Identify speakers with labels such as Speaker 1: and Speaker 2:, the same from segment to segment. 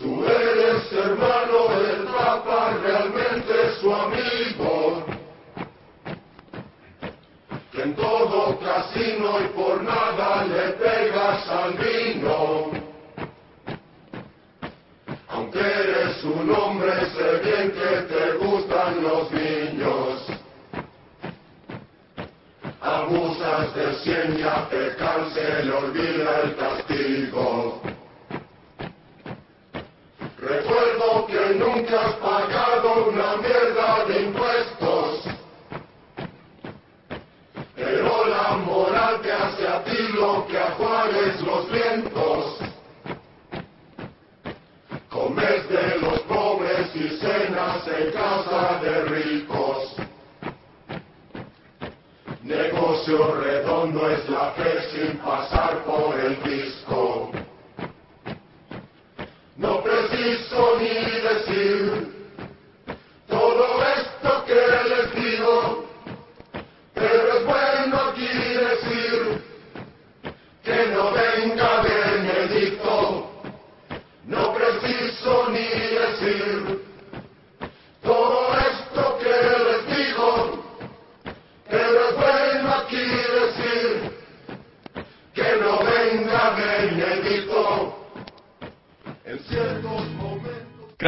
Speaker 1: Tú eres hermano del Papa, realmente su amigo. Que en todo casino y por nada le pegas al vino. Aunque eres un hombre, sé bien que te gustan los niños. Abusas de cien y a pecar se le olvida el castigo. Nunca has pagado una mierda de impuestos. Pero la moral te hace a ti lo que a Juárez los vientos. Comes de los pobres y cenas en casa de ricos. Negocio redondo es la fe sin pasar por el disco. No preciso ni decir todo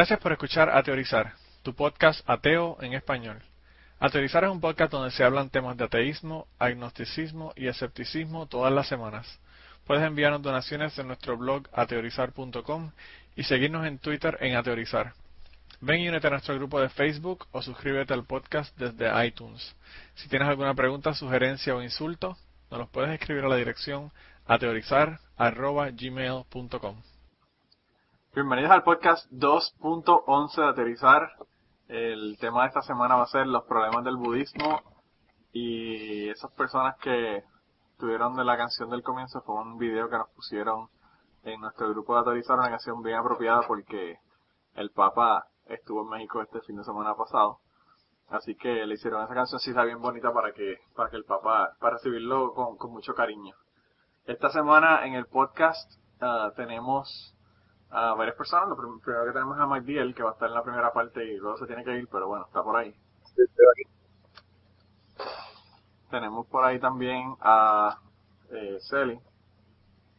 Speaker 2: Gracias por escuchar A Teorizar, tu podcast ateo en español. A Teorizar es un podcast donde se hablan temas de ateísmo, agnosticismo y escepticismo todas las semanas. Puedes enviarnos donaciones en nuestro blog ateorizar.com y seguirnos en Twitter en Ateorizar. Ven y únete a nuestro grupo de Facebook o suscríbete al podcast desde iTunes. Si tienes alguna pregunta, sugerencia o insulto, nos los puedes escribir a la dirección ateorizar.gmail.com. Bienvenidos al podcast 2.11 de Aterrizar. El tema de esta semana va a ser los problemas del budismo y esas personas que tuvieron de la canción del comienzo fue un video que nos pusieron en nuestro grupo de Aterrizar, una canción bien apropiada porque el Papa estuvo en México este fin de semana pasado. Así que le hicieron esa canción, sí está bien bonita para que, para que el Papa, para recibirlo con, con mucho cariño. Esta semana en el podcast ah, tenemos a varias personas. Lo prim- primero que tenemos es a Mike Diel, que va a estar en la primera parte y luego se tiene que ir, pero bueno, está por ahí. Tenemos por ahí también a eh, Celi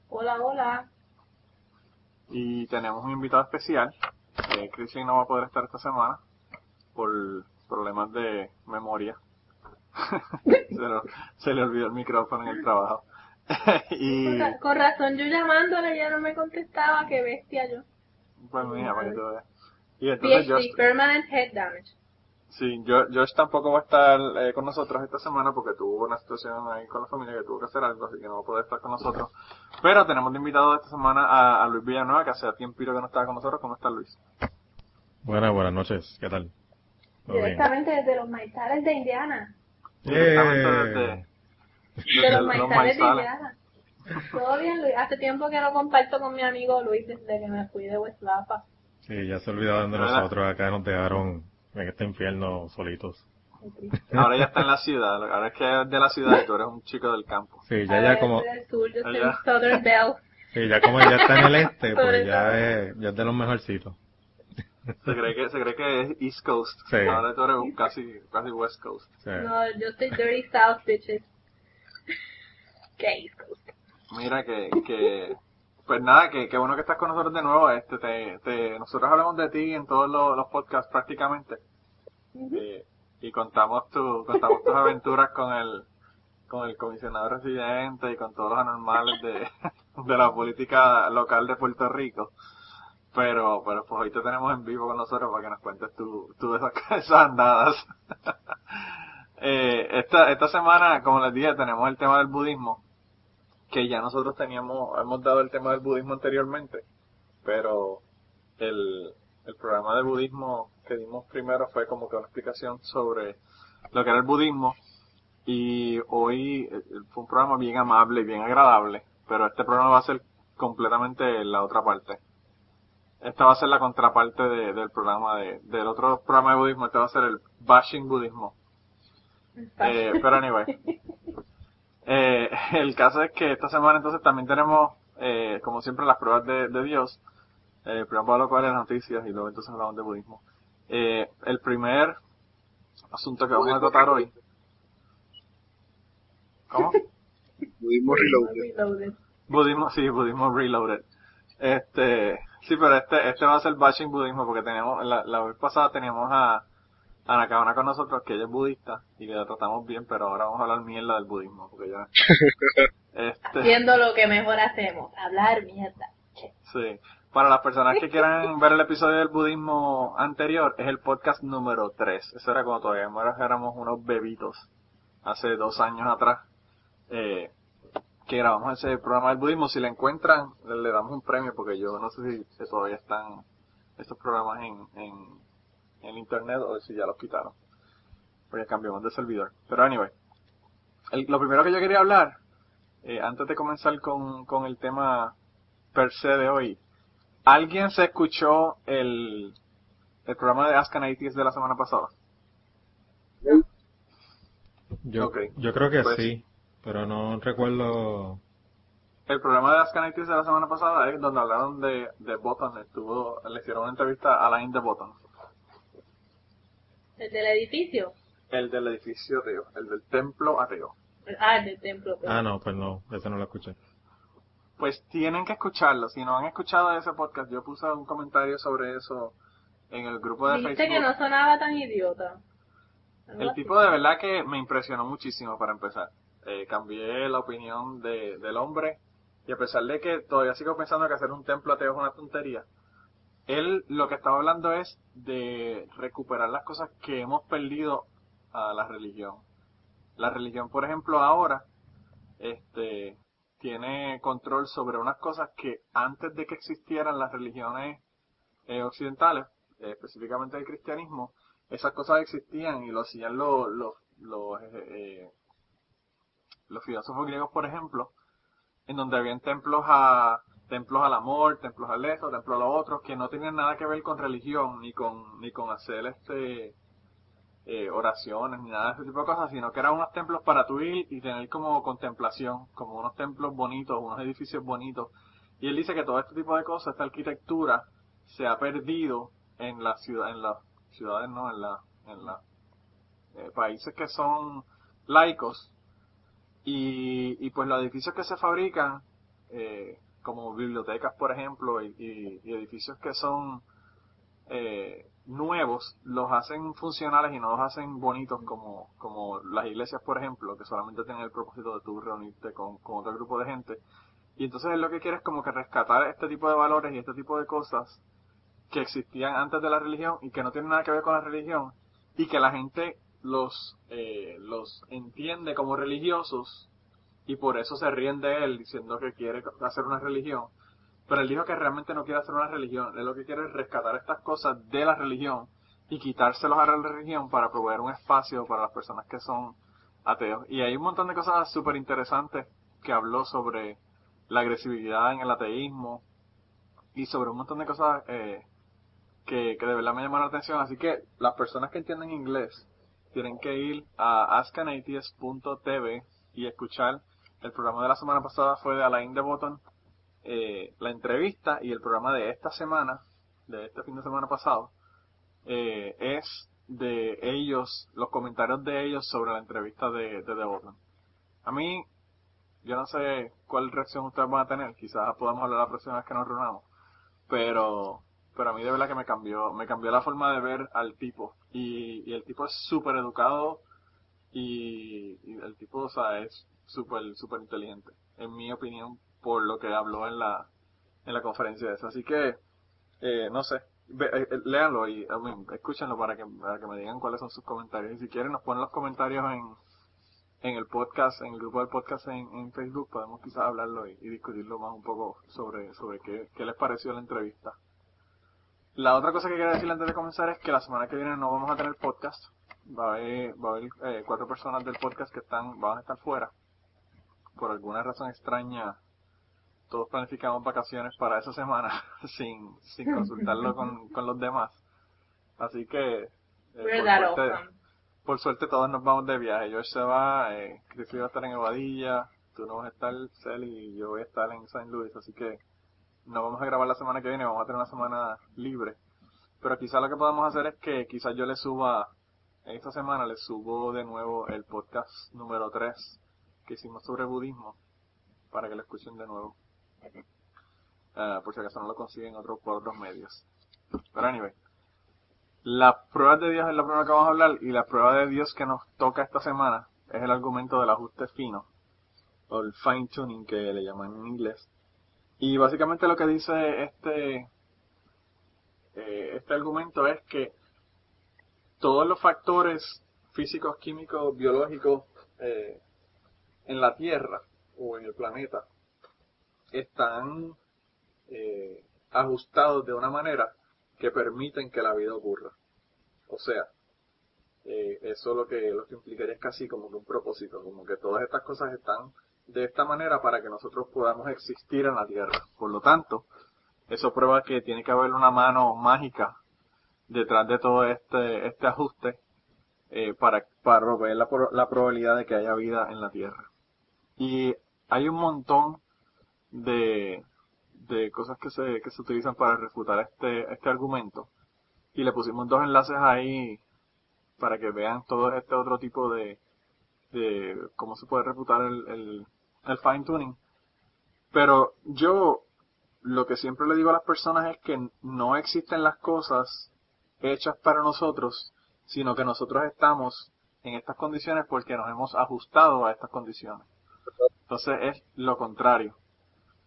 Speaker 3: Hola, hola.
Speaker 2: y tenemos un invitado especial. Eh, Christian no va a poder estar esta semana por problemas de memoria. se, lo- se le olvidó el micrófono en el trabajo. y
Speaker 3: Con, ra- con razón, yo llamándole ya no me contestaba, qué bestia yo.
Speaker 2: pues mira, para que tú veas. Y entonces Josh,
Speaker 3: Permanent Head Damage.
Speaker 2: Sí, yo, Josh tampoco va a estar eh, con nosotros esta semana porque tuvo una situación ahí con la familia que tuvo que hacer algo, así que no va a poder estar con nosotros. Pero tenemos de invitado esta semana a, a Luis Villanueva, que hace tiempo que no estaba con nosotros. ¿Cómo está Luis?
Speaker 4: Buenas, buenas noches. ¿Qué tal?
Speaker 3: Directamente desde los maizales de Indiana.
Speaker 2: Directamente
Speaker 4: Yeah.
Speaker 2: desde,
Speaker 3: De los
Speaker 2: los
Speaker 3: maizales de
Speaker 2: maizales.
Speaker 3: Todo bien, Luis. Hace tiempo que no comparto con mi amigo Luis desde que me fui de West Lapa.
Speaker 4: Sí, ya se olvidaron de
Speaker 2: ¿Verdad?
Speaker 4: nosotros. Acá nos dejaron en este infierno solitos.
Speaker 2: Ahora ya está en la ciudad, ahora es que es de la ciudad y tú eres un chico del campo.
Speaker 4: Sí, ya, ya como,
Speaker 3: yo soy del sur, yo soy Southern Belle.
Speaker 4: sí, ya como ya está en el este, pues ya es, ya es de los mejorcitos.
Speaker 2: Se cree que, se cree que es East Coast.
Speaker 4: Sí.
Speaker 2: Ahora tú eres un casi, casi West Coast.
Speaker 4: Sí.
Speaker 3: No, yo soy Dirty South, bitches. ¿Qué?
Speaker 2: Mira que, que pues nada, que, que bueno que estás con nosotros de nuevo. Este, te, te, nosotros hablamos de ti en todos los, los podcasts prácticamente. Eh, y contamos tu, contamos tus aventuras con el, con el comisionado residente y con todos los anormales de, de la política local de Puerto Rico. Pero, pero pues hoy te tenemos en vivo con nosotros para que nos cuentes tú, tú esas, esas andadas. eh, esta, esta semana, como les dije, tenemos el tema del budismo, que ya nosotros teníamos, hemos dado el tema del budismo anteriormente, pero el, el programa de budismo que dimos primero fue como que una explicación sobre lo que era el budismo y hoy eh, fue un programa bien amable y bien agradable, pero este programa va a ser completamente la otra parte. Esta va a ser la contraparte de- del programa de, del otro programa de budismo, este va a ser el bashing budismo. Eh, pero anyway. El caso es que esta semana entonces también tenemos, eh, como siempre, las pruebas de, de Dios. Eh, primero vamos a hablar de las noticias y luego entonces hablamos de budismo. Eh, el primer asunto que vamos a tratar hoy. ¿Cómo?
Speaker 5: Budismo Reloaded.
Speaker 3: Reloaded.
Speaker 2: Budismo, sí, budismo reloaded. Este, sí, pero este, este va a ser bashing budismo porque teníamos, la, la vez pasada teníamos a, a Nakabana con nosotros que ella es budista y que la tratamos bien, pero ahora vamos a hablar mierda del budismo porque ya, este,
Speaker 3: Haciendo lo que mejor hacemos, hablar mierda.
Speaker 2: sí. Para las personas que quieran ver el episodio del budismo anterior, es el podcast número 3. Eso era cuando todavía éramos unos bebitos, hace dos años atrás. Eh, que grabamos ese programa del budismo. Si lo encuentran, le, le damos un premio, porque yo no sé si, si todavía están estos programas en, en, en internet o si ya los quitaron. Porque cambiamos de servidor. Pero anyway, el- lo primero que yo quería hablar, eh, antes de comenzar con, con el tema per se de hoy, ¿alguien se escuchó el, el programa de Ask an Atheist de la semana pasada?
Speaker 4: Yo, yo creo que
Speaker 2: Pues-
Speaker 4: sí, pero no recuerdo.
Speaker 2: El programa de Ask an Atheist de la semana pasada es donde hablaron de, de Button, estuvo, le hicieron una entrevista a Alain de Button.
Speaker 3: El del edificio.
Speaker 2: El del edificio ateo, el del templo ateo.
Speaker 3: Ah, el del templo.
Speaker 4: Ah, no, pues no, ese no lo escuché.
Speaker 2: Pues tienen que escucharlo. Si no han escuchado ese podcast, yo puse un comentario sobre eso en el grupo de
Speaker 3: Dijiste
Speaker 2: Facebook.
Speaker 3: que no sonaba tan idiota.
Speaker 2: El
Speaker 3: así.
Speaker 2: tipo de verdad que me impresionó muchísimo para empezar. Eh, cambié la opinión de, del hombre y a pesar de que todavía sigo pensando que hacer un templo ateo es una tontería, él lo que estaba hablando es de recuperar las cosas que hemos perdido a la religión. La religión, por ejemplo, ahora este tiene control sobre unas cosas que antes de que existieran las religiones eh, occidentales, eh, específicamente el cristianismo, esas cosas existían y lo hacían los, los, los, eh, los filósofos griegos, por ejemplo, en donde habían templos a templos al amor, templos al esto, templos a lo otro, que no tenían nada que ver con religión, ni con, ni con hacer este eh, oraciones, ni nada de ese tipo de cosas, sino que eran unos templos para tu ir y tener como contemplación, como unos templos bonitos, unos edificios bonitos. Y él dice que todo este tipo de cosas, esta arquitectura, se ha perdido en la ciudad, en las ciudades, no, en la, en la eh, países que son laicos y, y pues los edificios que se fabrican eh, como bibliotecas por ejemplo y, y- y edificios que son eh, nuevos los hacen funcionales y no los hacen bonitos como, como las iglesias por ejemplo que solamente tienen el propósito de tú reunirte con, con otro grupo de gente. Y entonces él lo que quiere es como que rescatar este tipo de valores y este tipo de cosas que existían antes de la religión y que no tienen nada que ver con la religión y que la gente los eh, los entiende como religiosos y por eso se ríen de él diciendo que quiere hacer una religión pero él dijo que realmente no quiere hacer una religión él lo que quiere es rescatar estas cosas de la religión y quitárselos a la religión para proveer un espacio para las personas que son ateos y hay un montón de cosas súper interesantes que habló sobre la agresividad en el ateísmo y sobre un montón de cosas eh, que, que de verdad me llamaron la atención. Así que las personas que entienden inglés tienen que ir a askanatheist.tv y escuchar. El programa de la semana pasada fue de Alain de Botton, eh, la entrevista y el programa de esta semana, de este fin de semana pasado, eh, es de ellos, los comentarios de ellos sobre la entrevista de, de The Botton. A mí, yo no sé cuál reacción ustedes van a tener, quizás podamos hablar la próxima vez que nos reunamos, pero pero a mí de verdad que me cambió me cambió la forma de ver al tipo y, y el tipo es súper educado y el tipo o sea es súper súper inteligente en mi opinión por lo que habló en la en la conferencia esa así que eh, no sé eh, eh, léanlo y I escúchenlo para que para que me digan cuáles son sus comentarios y si quieren nos ponen los comentarios en en el podcast, en el grupo del podcast en, en Facebook, podemos quizás hablarlo y, discutirlo más un poco sobre, sobre qué, qué les pareció la entrevista. La otra cosa que quería decir antes de comenzar es que la semana que viene no vamos a tener podcast. Va a haber, va a haber eh, cuatro personas del podcast que están, van a estar fuera. Por alguna razón extraña, todos planificamos vacaciones para esa semana sin, sin consultarlo con, con los demás. Así que, eh, por suerte- por suerte todos nos vamos de viaje. George se va, eh, Chris va a estar en Evadilla, tú no vas a estar, Cel y yo voy a estar en St. Louis, así que no vamos a grabar la semana que viene, vamos a tener una semana libre. Pero quizá lo que podamos hacer es que quizás yo le suba, en esta semana le subo de nuevo el podcast número 3 que hicimos sobre budismo para que lo escuchen de nuevo. Uh, por si acaso no lo consiguen otro, por otros medios. Pero anyway, las pruebas de Dios es la prueba que vamos a hablar y la prueba de Dios que nos toca esta semana es el argumento del ajuste fino o el fine tuning que le llaman en inglés. Y básicamente lo que dice este eh, este argumento es que todos los factores físicos, químicos, biológicos eh, en la Tierra o en el planeta están eh, ajustados de una manera que permiten que la vida ocurra. O sea, eh, eso lo que, lo que implicaría es casi como que un propósito, como que todas estas cosas están de esta manera para que nosotros podamos existir en la Tierra. Por lo tanto, eso prueba que tiene que haber una mano mágica detrás de todo este, este ajuste eh, para, para proveer la, la probabilidad de que haya vida en la Tierra. Y hay un montón de, de cosas que se, que se utilizan para refutar este, este argumento. Y le pusimos dos enlaces ahí para que vean todo este otro tipo de, de cómo se puede refutar el, el, el fine tuning. Pero yo lo que siempre le digo a las personas es que no existen las cosas hechas para nosotros, sino que nosotros estamos en estas condiciones porque nos hemos ajustado a estas condiciones. Entonces es lo contrario.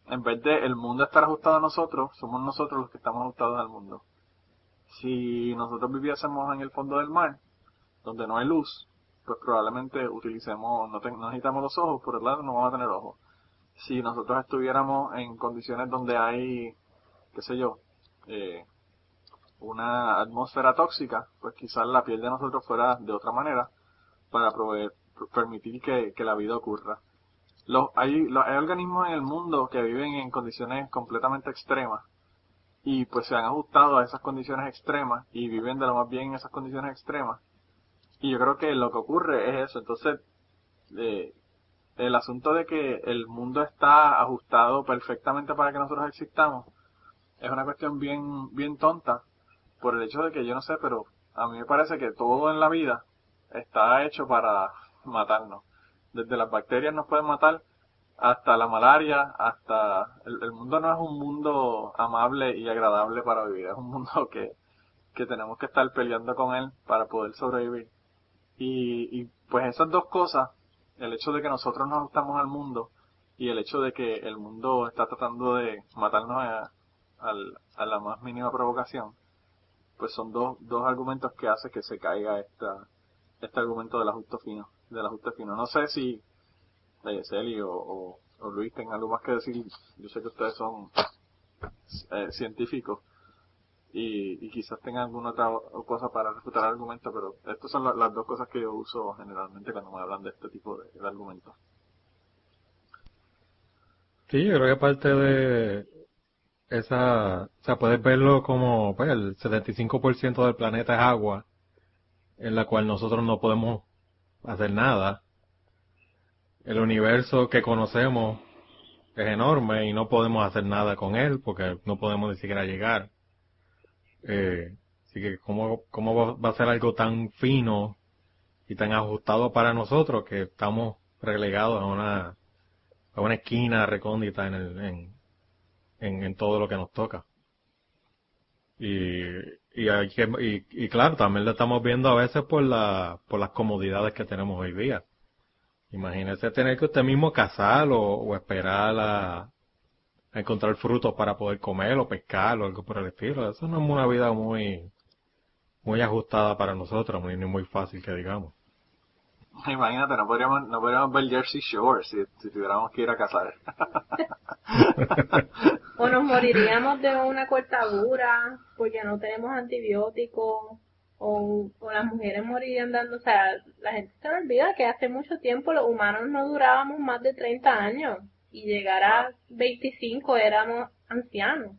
Speaker 2: En vez de el mundo estar ajustado a nosotros, somos nosotros los que estamos ajustados al mundo. Si nosotros viviésemos en el fondo del mar, donde no hay luz, pues probablemente utilicemos, no, necesitamos los ojos, por el lado no vamos a tener ojos. Si nosotros estuviéramos en condiciones donde hay, qué sé yo, eh, una atmósfera tóxica, pues quizás la piel de nosotros fuera de otra manera para proveer, permitir que, que la vida ocurra. Hay, hay organismos en el mundo que viven en condiciones completamente extremas y pues se han ajustado a esas condiciones extremas y viven de lo más bien en esas condiciones extremas. Y yo creo que lo que ocurre es eso. Entonces, eh, el asunto de que el mundo está ajustado perfectamente para que nosotros existamos es una cuestión bien, bien tonta por el hecho de que yo no sé, pero a mí me parece que todo en la vida está hecho para matarnos desde las bacterias nos pueden matar hasta la malaria, hasta el, mundo no es un mundo amable y agradable para vivir, es un mundo que, que tenemos que estar peleando con él para poder sobrevivir. Y, y pues esas dos cosas, el hecho de que nosotros nos ajustamos al mundo y el hecho de que el mundo está tratando de matarnos a, la más mínima provocación, pues son dos, dos argumentos que hace que se caiga esta, este argumento del ajuste fino del ajuste fino. No sé si eh, Celi o, Luis tengan algo más que decir. Yo sé que ustedes son eh, científicos y, quizás tengan alguna otra cosa para refutar el argumento, pero estas son las dos cosas que yo uso generalmente cuando me hablan de este tipo de, de argumentos.
Speaker 4: Sí, yo creo que parte de esa, o sea, puedes verlo como, pues, el 75% del planeta es agua, en la cual nosotros no podemos hacer nada. El universo que conocemos es enorme y no podemos hacer nada con él porque no podemos ni siquiera llegar. Eh, así que ¿cómo, cómo va a ser algo tan fino y tan ajustado para nosotros que estamos relegados a una, a una esquina recóndita en, el, en, en, en todo lo que nos toca? Y, y, hay que, y, y, claro, también lo estamos viendo a veces por, la, por las comodidades que tenemos hoy día. Imagínese tener que usted mismo cazar o, esperar a, a, encontrar frutos para poder comer o pescar o algo por el estilo. Eso no es una vida muy, muy ajustada para nosotros, ni muy fácil que digamos.
Speaker 2: Imagínate, no podríamos, no podríamos ver Jersey Shore si, si tuviéramos que ir a cazar.
Speaker 3: o nos moriríamos de una cortadura porque no tenemos antibióticos. O, o las mujeres morirían dando, o sea, la gente se olvida que hace mucho tiempo los humanos no durábamos más de 30 años y llegar a 25 éramos ancianos.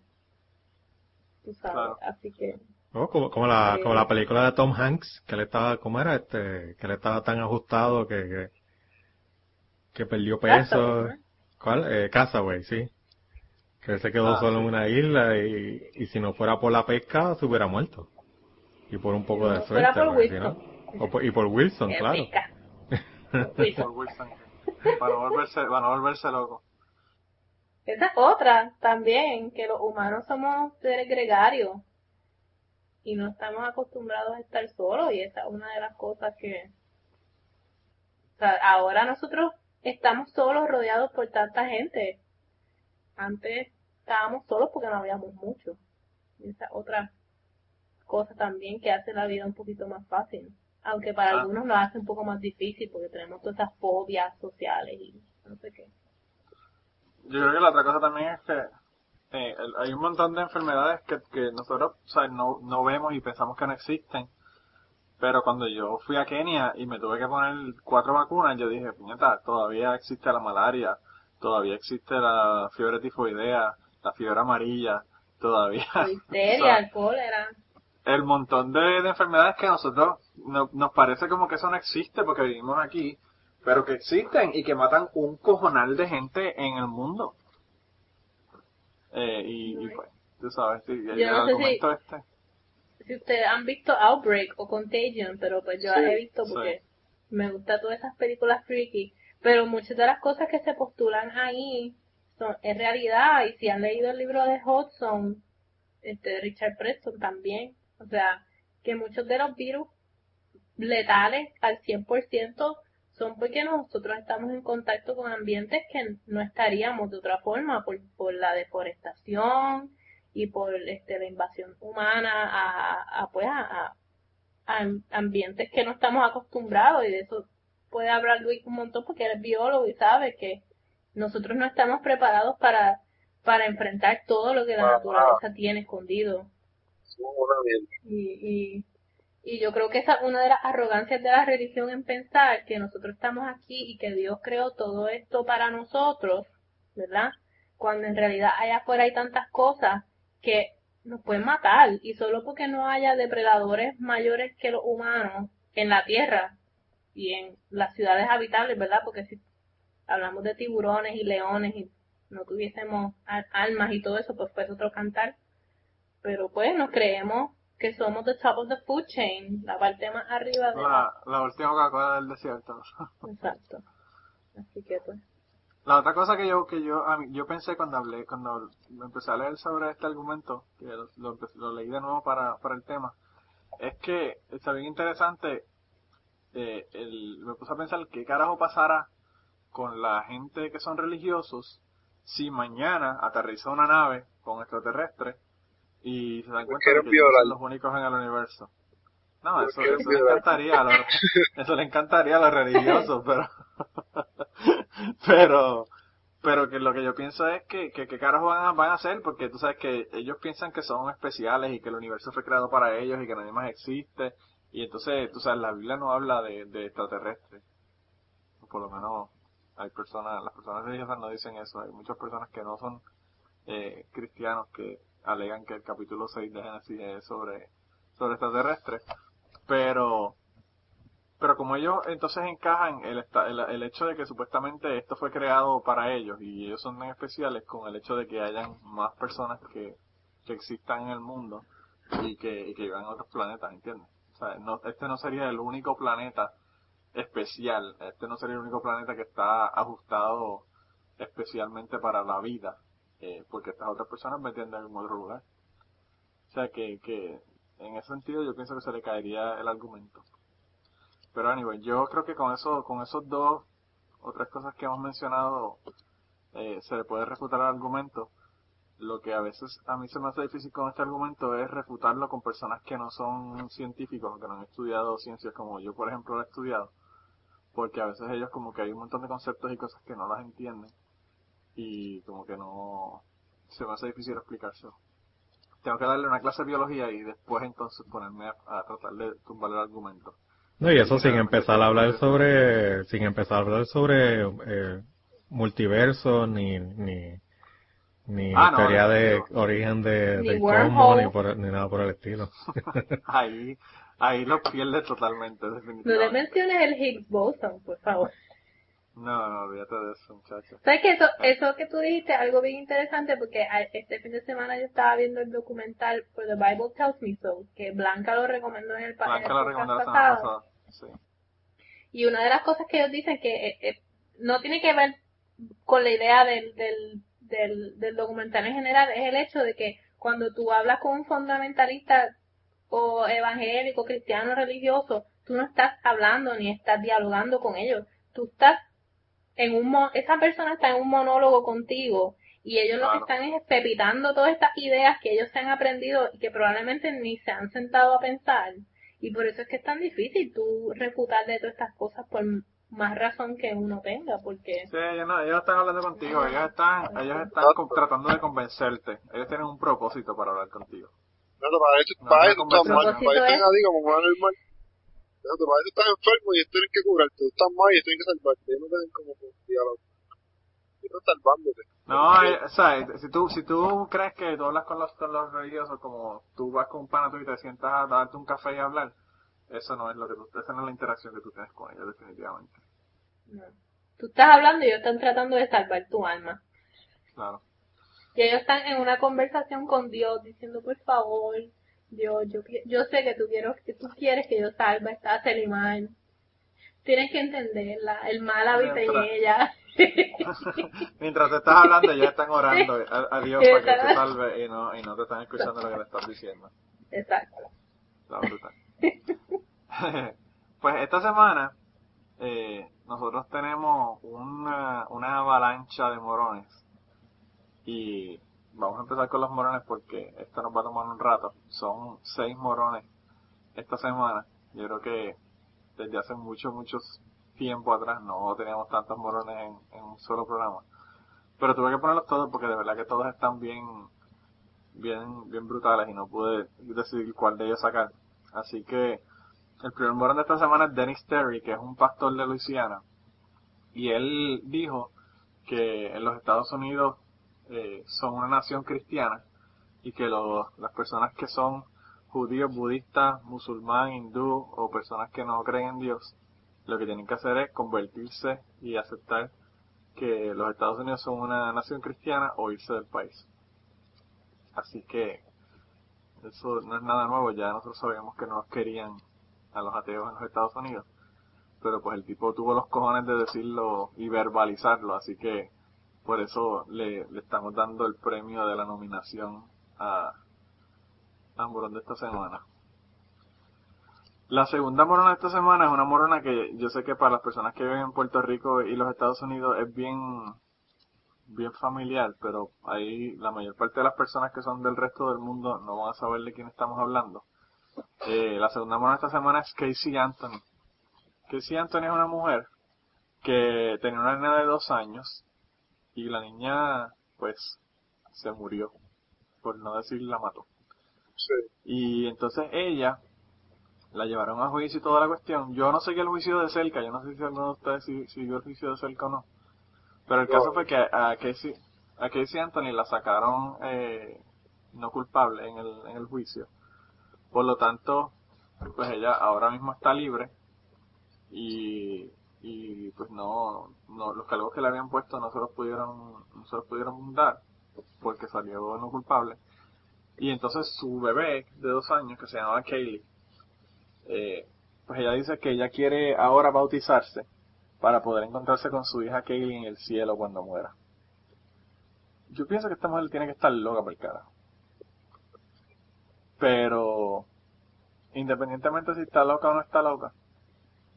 Speaker 3: Tú sabes, así que
Speaker 4: Oh, como, como, la, como la película de Tom Hanks, que le estaba, ¿cómo era? Este, que le estaba tan ajustado que, que, que perdió peso. ¿Cuál? Eh, Castaway, sí. Que él se quedó
Speaker 2: Ah,
Speaker 4: solo
Speaker 2: sí.
Speaker 4: en una isla y, y si no fuera por la pesca se hubiera muerto. Y por un poco
Speaker 3: Si
Speaker 4: de
Speaker 3: no fuera
Speaker 4: suerte.
Speaker 3: por
Speaker 4: porque si
Speaker 3: Wilson.
Speaker 4: no- o por- y por Wilson, claro.
Speaker 3: pica.
Speaker 2: Por Wilson. Para no volverse, para no volverse loco.
Speaker 3: Esa es otra también, que los humanos somos seres gregarios y no estamos acostumbrados a estar solos y esa es una de las cosas que... O sea, ahora nosotros estamos solos rodeados por tanta gente. Antes estábamos solos porque no habíamos mucho. Y esa es otra cosa también que hace la vida un poquito más fácil. Aunque para
Speaker 2: Ah.
Speaker 3: algunos lo hace un poco más difícil porque tenemos todas esas fobias sociales y no sé qué.
Speaker 2: Yo creo que la otra cosa también es que eh, hay un montón de enfermedades que, que nosotros o sea, no, no vemos y pensamos que no existen. Pero cuando yo fui a Kenia y me tuve que poner cuatro vacunas, yo dije, puñeta, todavía existe la malaria, todavía existe la fiebre tifoidea, la fiebre amarilla, todavía
Speaker 3: La histeria, el cólera.
Speaker 2: el montón de, de enfermedades que a nosotros no- nos parece como que eso no existe porque vivimos aquí, pero que existen y que matan un cojonal de gente en el mundo. Eh, y, y pues, tú sabes, el,
Speaker 3: Yo no sé
Speaker 2: argumento este.
Speaker 3: Si ustedes han visto Outbreak o Contagion, pero pues yo
Speaker 5: Sí,
Speaker 3: las he visto
Speaker 2: sí.
Speaker 3: porque me gustan todas esas películas freaky, pero muchas de las cosas que se postulan ahí son es realidad y si han leído el libro de Hudson, este de Richard Preston también, o sea, que muchos de los virus letales al 100% son porque nosotros estamos en contacto con ambientes que no estaríamos de otra forma por, por la deforestación y por este, la invasión humana a, a, pues a, a- ambientes que no estamos acostumbrados y de eso puede hablar Luis un montón porque él es biólogo y sabe que nosotros no estamos preparados para para enfrentar todo lo que la naturaleza tiene escondido
Speaker 5: mierda.
Speaker 3: y, y, y yo creo que esa es una de las arrogancias de la religión en pensar que nosotros estamos aquí y que Dios creó todo esto para nosotros, ¿verdad? Cuando en realidad allá afuera hay tantas cosas que nos pueden matar y solo porque no haya depredadores mayores que los humanos en la tierra y en las ciudades habitables, ¿verdad? Porque si hablamos de tiburones y leones y no tuviésemos al- almas y todo eso, pues fue otro cantar pero pues nos creemos que somos the top of the food chain, la parte más arriba de la...
Speaker 2: La, la última Coca-Cola del desierto.
Speaker 3: Exacto. Así que pues,
Speaker 2: La otra cosa que yo que yo a mí- yo pensé cuando hablé cuando me empecé a leer sobre este argumento que lo, lo lo leí de nuevo para, para el tema es que está bien interesante eh, el, me puse a pensar qué carajo pasara con la gente que son religiosos si mañana aterriza una nave con extraterrestres y se dan cuenta de que ellos son los únicos en el universo. No eso, eso le encantaría a los, eso le encantaría a los religiosos pero pero pero que lo que yo pienso es que que, que carajo van a, van a hacer porque tú sabes que ellos piensan que son especiales y que el universo fue creado para ellos y que nadie más existe. Y entonces tú sabes la Biblia no habla de, de extraterrestres. Por lo menos hay personas las personas religiosas no dicen eso. Hay muchas personas que no son eh, cristianos que alegan que el capítulo 6 de Génesis es sobre sobre extraterrestres pero pero como ellos entonces encajan el, el, el hecho de que supuestamente esto fue creado para ellos y ellos son tan especiales con el hecho de que hayan más personas que, que existan en el mundo y que, y que vivan en otros planetas, ¿entiendes? O sea, no, este no sería el único planeta especial, este no sería el único planeta que está ajustado especialmente para la vida, eh, porque estas otras personas me entienden en otro lugar. O sea que, que en ese sentido yo pienso que se le caería el argumento. Pero anyway, yo creo que con eso, con esos dos o tres cosas que hemos mencionado, eh, se le puede refutar el argumento. Lo que a veces a mí se me hace difícil con este argumento es refutarlo con personas que no son científicos, que no han estudiado ciencias como yo, por ejemplo, lo he estudiado. Porque a veces ellos como que hay un montón de conceptos y cosas que no las entienden. Y como que no, se me hace difícil explicárselo. Tengo que darle una clase de biología y después entonces ponerme a, a tratar de tumbar el argumento.
Speaker 4: No, y eso sin empezar a hablar sobre, sin empezar a hablar sobre eh, multiverso, ni, ni, ni
Speaker 2: Ah, no,
Speaker 4: teoría
Speaker 2: no,
Speaker 4: de
Speaker 2: no.
Speaker 4: origen de,
Speaker 3: Ni
Speaker 4: del cosmos, ni, por- ni nada por el estilo.
Speaker 2: ahí, ahí lo pierde totalmente,
Speaker 3: no le
Speaker 2: definitivamente.
Speaker 3: menciones el Higgs boson, por favor.
Speaker 2: No, no, olvídate de eso, muchacho.
Speaker 3: ¿Sabes que eso, eso que tú dijiste algo bien interesante? Porque este fin de semana yo estaba viendo el documental For the Bible Tells Me So, que Blanca lo recomendó en el, pa- en
Speaker 2: Blanca lo recomendó la semana
Speaker 3: pasado.
Speaker 2: pasada. Sí.
Speaker 3: Y una de las cosas que ellos dicen que eh, eh, no tiene que ver con la idea del, del, del, del documental en general, es el hecho de que cuando tú hablas con un fundamentalista o evangélico, cristiano, religioso, tú no estás hablando ni estás dialogando con ellos. Tú estás en un, mo- esa persona está en un monólogo contigo y ellos lo que
Speaker 2: Claro.
Speaker 3: están es pepitando todas estas ideas que ellos se han aprendido y que probablemente ni se han sentado a pensar. Y por eso es que es tan difícil tú refutarle todas estas cosas por más razón que uno tenga, porque
Speaker 2: Sí, ellos no, ellos están hablando contigo, ellos están, ellos están con- tratando de convencerte. Ellos tienen un propósito para hablar contigo.
Speaker 5: No, no, para eso,
Speaker 2: No,
Speaker 5: para
Speaker 2: no
Speaker 5: eso estás
Speaker 2: conversación.
Speaker 5: mal, para no, para eso estás enfermo y ellos tienen que curarte. Tú estás mal y ellos tienen que salvarte. Ellos no tienen como un diálogo. Ellos están salvándote.
Speaker 2: No, eh, o sea, si tú, si tú crees que tú hablas con los, con los religiosos como tú vas con un pana tuyo y te sientas a darte un café y a hablar, eso no es lo que tú, esa no es la interacción que tú tienes con ellos, definitivamente.
Speaker 3: no. tú estás hablando y ellos están tratando de salvar tu alma.
Speaker 2: Claro.
Speaker 3: Y ellos están en una conversación con Dios diciendo, por favor, Dios, yo, yo sé que tú, quiero, que tú quieres que yo salva esta Selimán. Tienes que entenderla, el mal habita en ella.
Speaker 2: Mientras te estás hablando, ellos están orando a, a Dios para que te salve y no, y no te están escuchando lo que le estás diciendo.
Speaker 3: Exacto.
Speaker 2: La brutal. pues esta semana eh, nosotros tenemos una, una avalancha de morones y vamos a empezar con los morones porque esto nos va a tomar un rato. Son seis morones esta semana. Yo creo que desde hace mucho, mucho tiempo atrás no teníamos tantos morones en, en un solo programa. Pero tuve que ponerlos todos porque de verdad que todos están bien, bien, bien brutales y no pude decidir cuál de ellos sacar. Así que el primer morón de esta semana es Dennis Terry, que es un pastor de Luisiana. Y él dijo que en los Estados Unidos eh, son una nación cristiana y que los, las personas que son judíos, budistas, musulmán, hindú o personas que no creen en Dios, lo que tienen que hacer es convertirse y aceptar que los Estados Unidos son una nación cristiana o irse del país. Así que eso no es nada nuevo, ya nosotros sabíamos que no nos querían a los ateos en los Estados Unidos. Pero pues el tipo tuvo los cojones de decirlo y verbalizarlo, así que por eso le, estamos dando el premio de la nominación a, a Morón de esta semana. La segunda morona de esta semana es una morona que yo sé que para las personas que viven en Puerto Rico y los Estados Unidos es bien bien familiar, pero ahí la mayor parte de las personas que son del resto del mundo no van a saber de quién estamos hablando. Eh, la segunda morona de esta semana es Casey Anthony. Casey Anthony es una mujer que tenía una nena de dos años y la niña pues se murió, por no decir la mató.
Speaker 5: Sí.
Speaker 2: Y entonces ella la llevaron a juicio y toda la cuestión. Yo no seguí el juicio de cerca, yo no sé si alguno de ustedes si- siguió el juicio de cerca o no. Pero el
Speaker 5: No.
Speaker 2: caso fue que a Casey, a Casey Anthony la sacaron eh, no culpable en el, en el juicio. Por lo tanto, pues ella ahora mismo está libre y, y pues no, no, los cargos que le habían puesto no se los pudieron, no se los pudieron dar porque salió no culpable. Y entonces su bebé de dos años, que se llamaba Kaylee, eh, pues ella dice que ella quiere ahora bautizarse para poder encontrarse con su hija Kaylee en el cielo cuando muera. Yo pienso que esta mujer tiene que estar loca por el. Pero, independientemente si está loca o no está loca,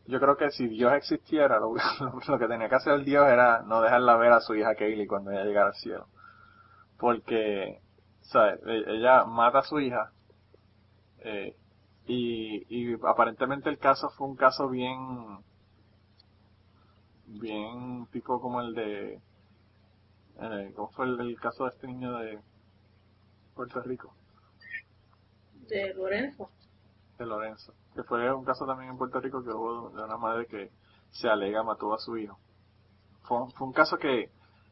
Speaker 2: yo creo que si Dios existiera, lo, lo que tenía que hacer Dios era no dejarla ver a su hija Kaylee cuando ella llegara al cielo. Porque, ¿sabes? E- Ella mata a su hija, eh, y, y aparentemente el caso fue un caso bien, bien tipo como el de, eh, ¿cómo fue el caso de este niño de Puerto Rico?
Speaker 3: De Lorenzo.
Speaker 2: De Lorenzo, que fue un caso también en Puerto Rico que hubo de una madre que se alega mató a su hijo. Fue, fue un caso que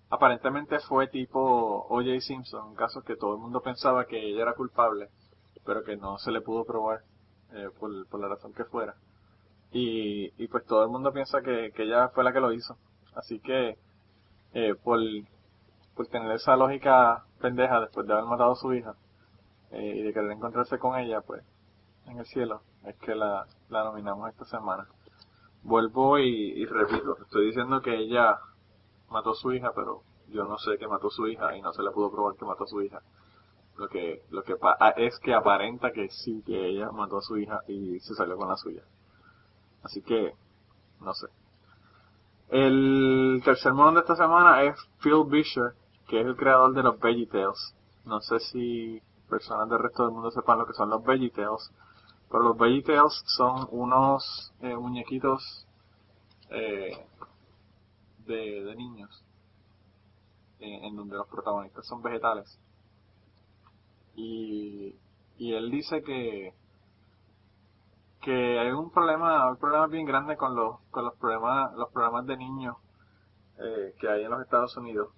Speaker 2: aparentemente fue tipo O.J. Simpson, un caso que todo el mundo pensaba que ella era culpable, pero que no se le pudo probar eh, por, por la razón que fuera. Y, y pues todo el mundo piensa que, que ella fue la que lo hizo. Así que, eh, por, tener esa lógica pendeja después de haber matado a su hija eh, y de querer encontrarse con ella, pues, en el cielo, es que la, la nominamos esta semana. Vuelvo y, repito, estoy diciendo que ella mató a su hija, pero yo no sé que mató a su hija y no se le pudo probar que mató a su hija. Lo que, lo que pa- ah, es que aparenta que sí, que ella mató a su hija y se salió con la suya. Así que, no sé. El tercer mono de esta semana es Phil Vischer, que es el creador de los VeggieTales. No sé si personas del resto del mundo sepan lo que son los VeggieTales, pero los VeggieTales son unos eh, muñequitos eh, de, de niños, eh, en donde los protagonistas son vegetales. Y, y él dice que que hay un problema, un problema bien grande con los, con los problemas, los programas de niños eh, que hay en los Estados Unidos.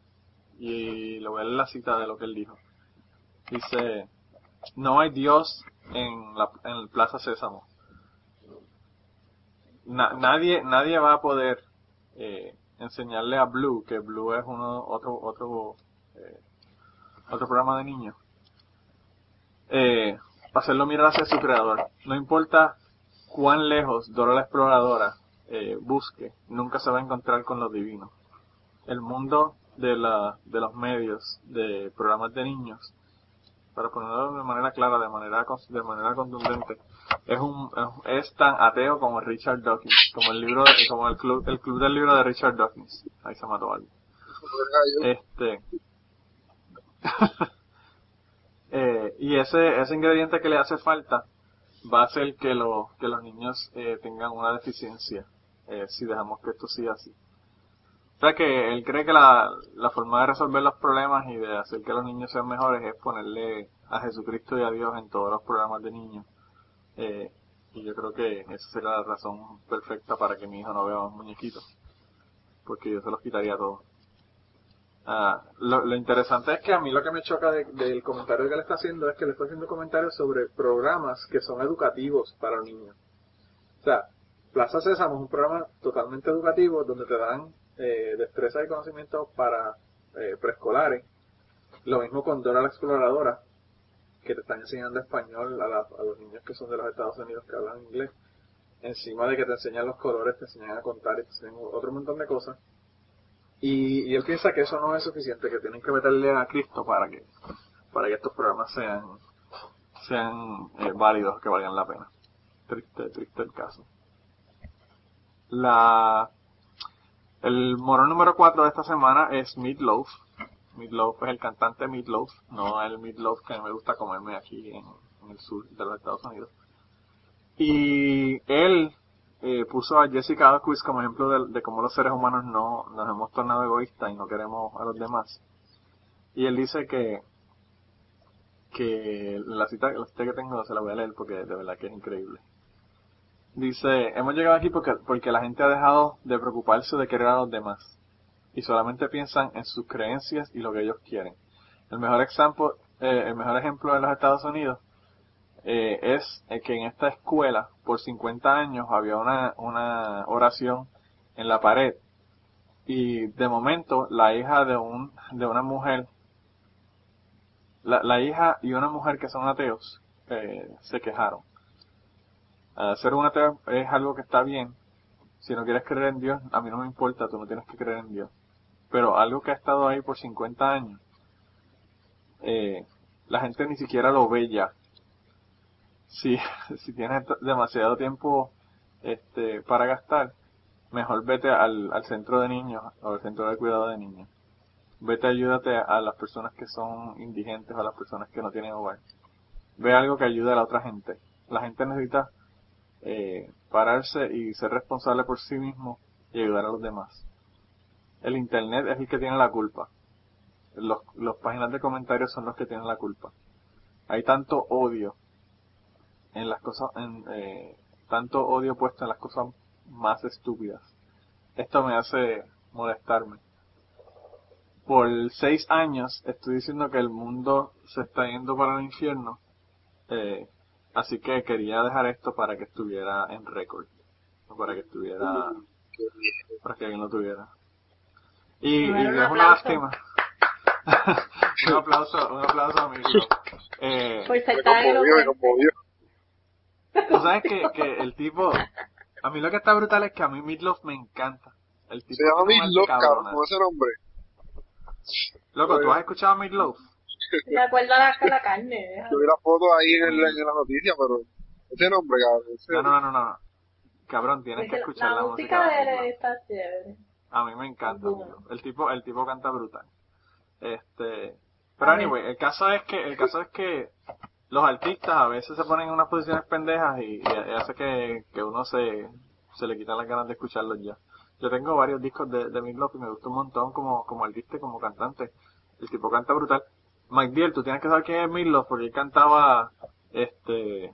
Speaker 2: Y le voy a leer la cita de lo que él dijo. Dice, no hay Dios en la, en el Plaza Sésamo. Na- nadie, nadie va a poder eh, enseñarle a Blue, que Blue es uno, otro, otro, eh, otro programa de niños, eh, hacerlo mirar hacia su creador. No importa cuán lejos Dora la Exploradora eh, busque, nunca se va a encontrar con lo divino. El mundo de, la, de los medios, de programas de niños, para ponerlo de manera clara, de manera, de manera contundente, es un es tan ateo como Richard Dawkins, como el libro, de- como el club, el club del libro de Richard Dawkins. Ahí se mató algo. Este. eh, y ese, ese ingrediente que le hace falta va a hacer que, lo, que los niños eh, tengan una deficiencia eh, si dejamos que esto siga así. O sea que él cree que la, la forma de resolver los problemas y de hacer que los niños sean mejores es ponerle a Jesucristo y a Dios en todos los programas de niños. Eh, y yo creo que esa sería la razón perfecta para que mi hijo no vea más muñequitos. Porque yo se los quitaría todos. Ah, lo, lo interesante es que a mí lo que me choca de- del comentario que le está haciendo es que le está haciendo comentarios sobre programas que son educativos para los niños. O sea, Plaza Sésamo es un programa totalmente educativo donde te dan eh, destreza y conocimientos para eh, preescolares. Lo mismo con Dora la Exploradora, que te están enseñando español a los niños que son de los Estados Unidos que hablan inglés. Encima de que te enseñan los colores, te enseñan a contar y te enseñan otro montón de cosas. Y, y él piensa que eso no es suficiente, que tienen que meterle a Cristo para que, para que estos programas sean, sean eh, válidos, que valgan la pena. Triste, triste el caso. La, el morón número 4 de esta semana es Meatloaf. Meatloaf es el cantante Meatloaf, no el Meatloaf que me gusta comerme aquí en, el sur de los Estados Unidos. Y él eh, puso a Jessica Alquist como ejemplo de, de cómo los seres humanos no nos hemos tornado egoístas y no queremos a los demás. Y él dice que que la cita, la cita que tengo se la voy a leer porque de verdad que es increíble. Dice, hemos llegado aquí porque, porque la gente ha dejado de preocuparse de querer a los demás y solamente piensan en sus creencias y lo que ellos quieren. El mejor ejemplo, eh, el mejor ejemplo de los Estados Unidos eh, es eh, que en esta escuela por 50 años había una, una oración en la pared y de momento la hija de un de una mujer la, la hija y una mujer que son ateos eh, se quejaron ser un ateo es algo que está bien si no quieres creer en Dios a mí no me importa tú no tienes que creer en Dios pero algo que ha estado ahí por 50 años eh, la gente ni siquiera lo ve ya si, si tienes demasiado tiempo este, para gastar, mejor vete al, al centro de niños o al centro de cuidado de niños. Vete, ayúdate a las personas que son indigentes o a las personas que no tienen hogar. Ve algo que ayude a la otra gente. La gente necesita eh, pararse y ser responsable por sí mismo y ayudar a los demás. El internet es el que tiene la culpa. Los, los páginas de comentarios son los que tienen la culpa. Hay tanto odio en las cosas, en, eh, tanto odio puesto en las cosas más estúpidas. Esto me hace molestarme. Por seis años estoy diciendo que el mundo se está yendo para el infierno, eh, así que quería dejar esto para que estuviera en récord, para que estuviera, para que alguien lo tuviera. Y, y
Speaker 3: un
Speaker 2: es una lástima. un aplauso, un aplauso a Meatloaf. Eh,
Speaker 3: Por
Speaker 5: Me conmovió, me
Speaker 3: elocuente.
Speaker 5: conmovió.
Speaker 2: Tú sabes que, que el tipo, a mí lo que está brutal es que a mí Meatloaf me encanta. El tipo
Speaker 5: Se llama
Speaker 2: arte
Speaker 5: cabrón, con ese nombre.
Speaker 2: Loco, ¿tú has escuchado a Meatloaf?
Speaker 3: De acuerdo la, la carne. deja.
Speaker 5: Yo vi la foto ahí en, el, en la noticia, pero ese nombre, cabrón. ese-
Speaker 2: No, no, no, no, no. Cabrón, tienes que escuchar la,
Speaker 3: la
Speaker 2: música
Speaker 3: música
Speaker 2: de
Speaker 3: él está chévere.
Speaker 2: A mí me encanta. El tipo, el tipo canta brutal. Este, pero anyway, el caso es que, el caso es que los artistas a veces se ponen en unas posiciones pendejas y, y hace que, que uno se, se le quitan las ganas de escucharlos ya. Yo tengo varios discos de, de Meatloaf y me gusta un montón como, como artista y como cantante. El tipo canta brutal. Mike tú tienes que saber quién es Meatloaf porque él cantaba, este,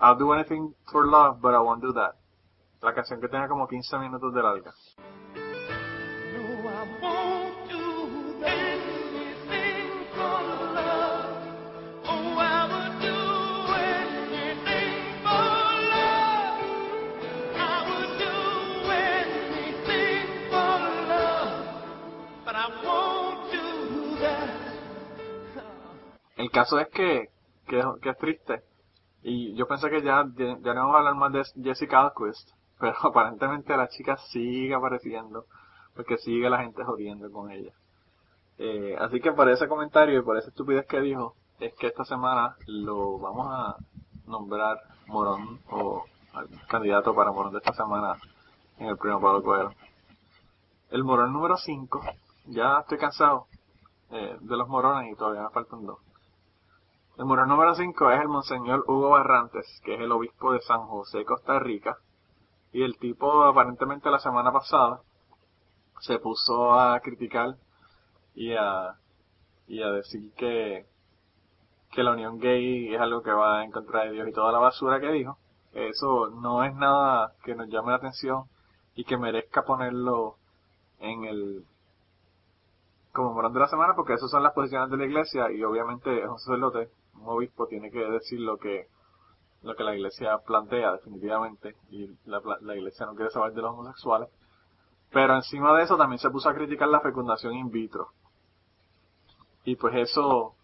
Speaker 2: I'll do anything for love, but I won't do that. La canción que tenía como 15 minutos de larga. Caso es que, que, es triste. Y yo pensé que ya, ya, no vamos a hablar más de Jessica Alquist. Pero aparentemente la chica sigue apareciendo. Porque sigue la gente jodiendo con ella. Eh, así que por ese comentario y por esa estupidez que dijo, es que esta semana lo vamos a nombrar Morón o candidato para Morón de esta semana en el premio Pablo Coelho. El Morón número 5, ya estoy cansado eh, de los morones y todavía me faltan dos. El morón número 5 es el Monseñor Hugo Barrantes, que es el obispo de San José, Costa Rica. Y el tipo aparentemente la semana pasada se puso a criticar y a, y a decir que, que la unión gay es algo que va en contra de Dios y toda la basura que dijo. Eso no es nada que nos llame la atención y que merezca ponerlo en el como de la semana porque esas son las posiciones de la iglesia y obviamente es un sacerdote, un obispo tiene que decir lo que lo que la iglesia plantea definitivamente y la, la iglesia no quiere saber de los homosexuales. Pero encima de eso también se puso a criticar la fecundación in vitro. Y pues eso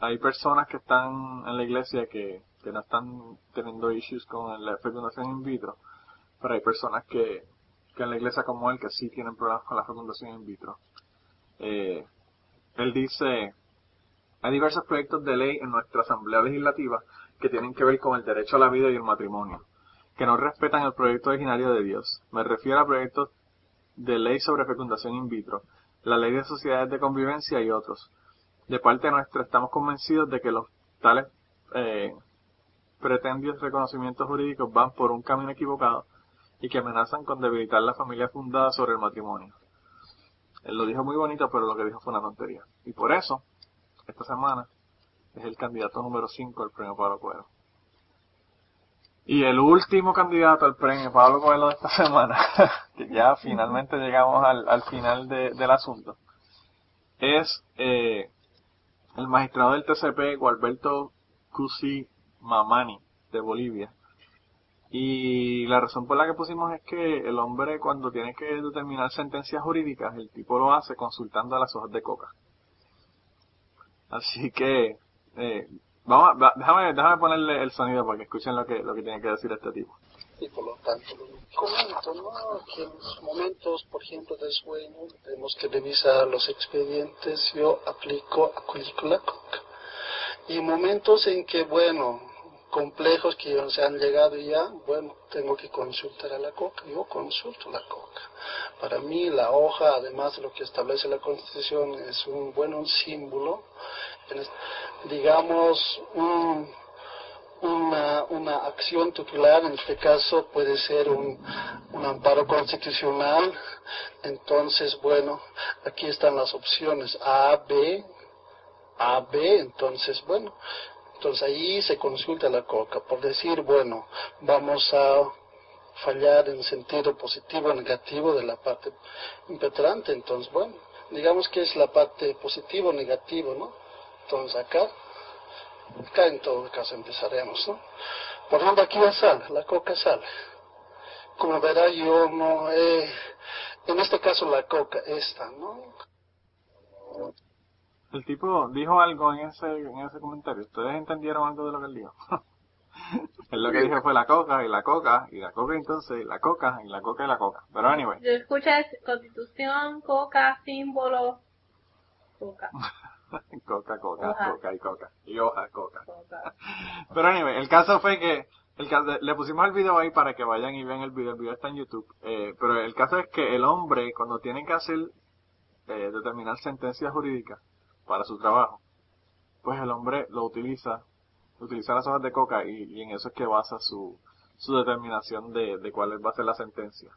Speaker 2: hay personas que están en la iglesia que, que no están teniendo issues con la fecundación in vitro pero hay personas que, que en la iglesia como él que sí tienen problemas con la fecundación in vitro. Eh, él dice, hay diversos proyectos de ley en nuestra Asamblea Legislativa que tienen que ver con el derecho a la vida y el matrimonio, que no respetan el proyecto originario de Dios. Me refiero a proyectos de ley sobre fecundación in vitro, la ley de sociedades de convivencia y otros. De parte nuestra estamos convencidos de que los tales eh, pretendidos reconocimientos jurídicos van por un camino equivocado y que amenazan con debilitar la familia fundada sobre el matrimonio. Él lo dijo muy bonito, pero lo que dijo fue una tontería. Y por eso, esta semana, es el candidato número 5 al premio Pablo Coelho. Y el último candidato al premio Pablo Coelho de esta semana, que ya finalmente llegamos al, al final de- del asunto, es eh, el magistrado del TCP, Gualberto Cusi Mamani, de Bolivia. Y la razón por la que pusimos es que el hombre cuando tiene que determinar sentencias jurídicas, el tipo lo hace consultando a las hojas de coca. Así que, eh, vamos a- déjame, déjame ponerle el sonido para que escuchen lo que, lo que tiene que decir este tipo.
Speaker 6: y por lo tanto comento ¿no? que en momentos por ejemplo de sueño tenemos que revisar los expedientes yo aplico aplico la coca y momentos en que bueno complejos que se han llegado ya bueno tengo que consultar a la coca. Yo consulto la coca. Para mí la hoja además de lo que establece la constitución es un bueno un símbolo digamos un una, una acción tutelar, en este caso puede ser un, un amparo constitucional. Entonces, bueno, aquí están las opciones. A, B, A, B, entonces, bueno, entonces ahí se consulta la COCA por decir, bueno, vamos a fallar en sentido positivo o negativo de la parte impetrante, entonces, bueno, digamos que es la parte positivo o negativo, ¿no? Entonces acá Acá en todo caso empezaremos, ¿no? Por ejemplo, aquí ya sale, la coca sale. Como verá, yo no he En este caso la coca, esta, ¿no?
Speaker 2: El tipo dijo algo en ese, en ese comentario. ¿Ustedes entendieron algo de lo que él dijo? él lo que dijo fue la coca y la coca y la coca entonces y la coca y la coca y la coca. Pero anyway.
Speaker 3: Yo escuché constitución, coca, símbolo, coca,
Speaker 2: coca, coca, coca y coca. Y hoja, coca.
Speaker 3: coca.
Speaker 2: Pero anyway, el caso fue que el caso- le pusimos el video ahí para que vayan y vean el video. El video está en YouTube. Eh, pero el caso es que el hombre, cuando tiene que hacer, eh, determinar sentencias jurídicas para su trabajo, pues el hombre lo utiliza, utiliza las hojas de coca y, en eso es que basa su, su determinación de, de cuál va a ser la sentencia.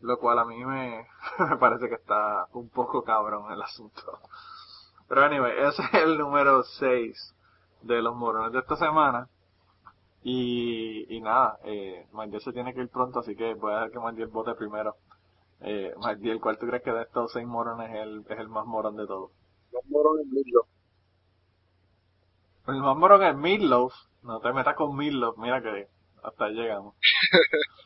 Speaker 2: Lo cual a mí me, parece que está un poco cabrón el asunto. Pero anyway, ese es el número 6 de los morones de esta semana. Y, y nada, eh, se tiene que ir pronto, así que voy a dejar que Mandiel vote primero. Eh, Mandiel, ¿cuál tú crees que de estos seis morones es el, es el más morón de todos?
Speaker 5: Los morones mismos.
Speaker 2: El más morón es Meatloaf. No te metas con Meatloaf, mira que hasta ahí llegamos.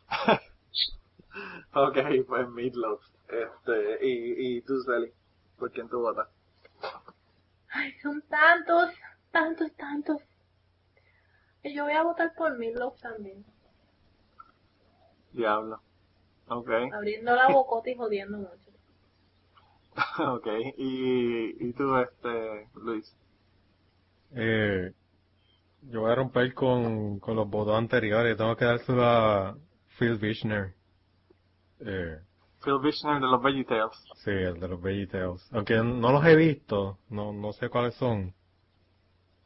Speaker 2: ok, pues Meatloaf. Este, y, y tú, Sally, ¿por quién tú votas?
Speaker 3: Ay, son tantos, tantos, tantos. Y yo voy a votar por Midlove también.
Speaker 2: Diablo. Ok,
Speaker 3: Abriendo la bocota y jodiendo mucho.
Speaker 2: ok. Y, y tú, este, Luis.
Speaker 4: Eh, yo voy a romper con, con los votos anteriores. Tengo que dárselo a Phil Bishner. Eh,
Speaker 2: Phil Bishner de los VeggieTales.
Speaker 4: sí, el de los VeggieTales. Aunque no los he visto, no, no sé cuáles son.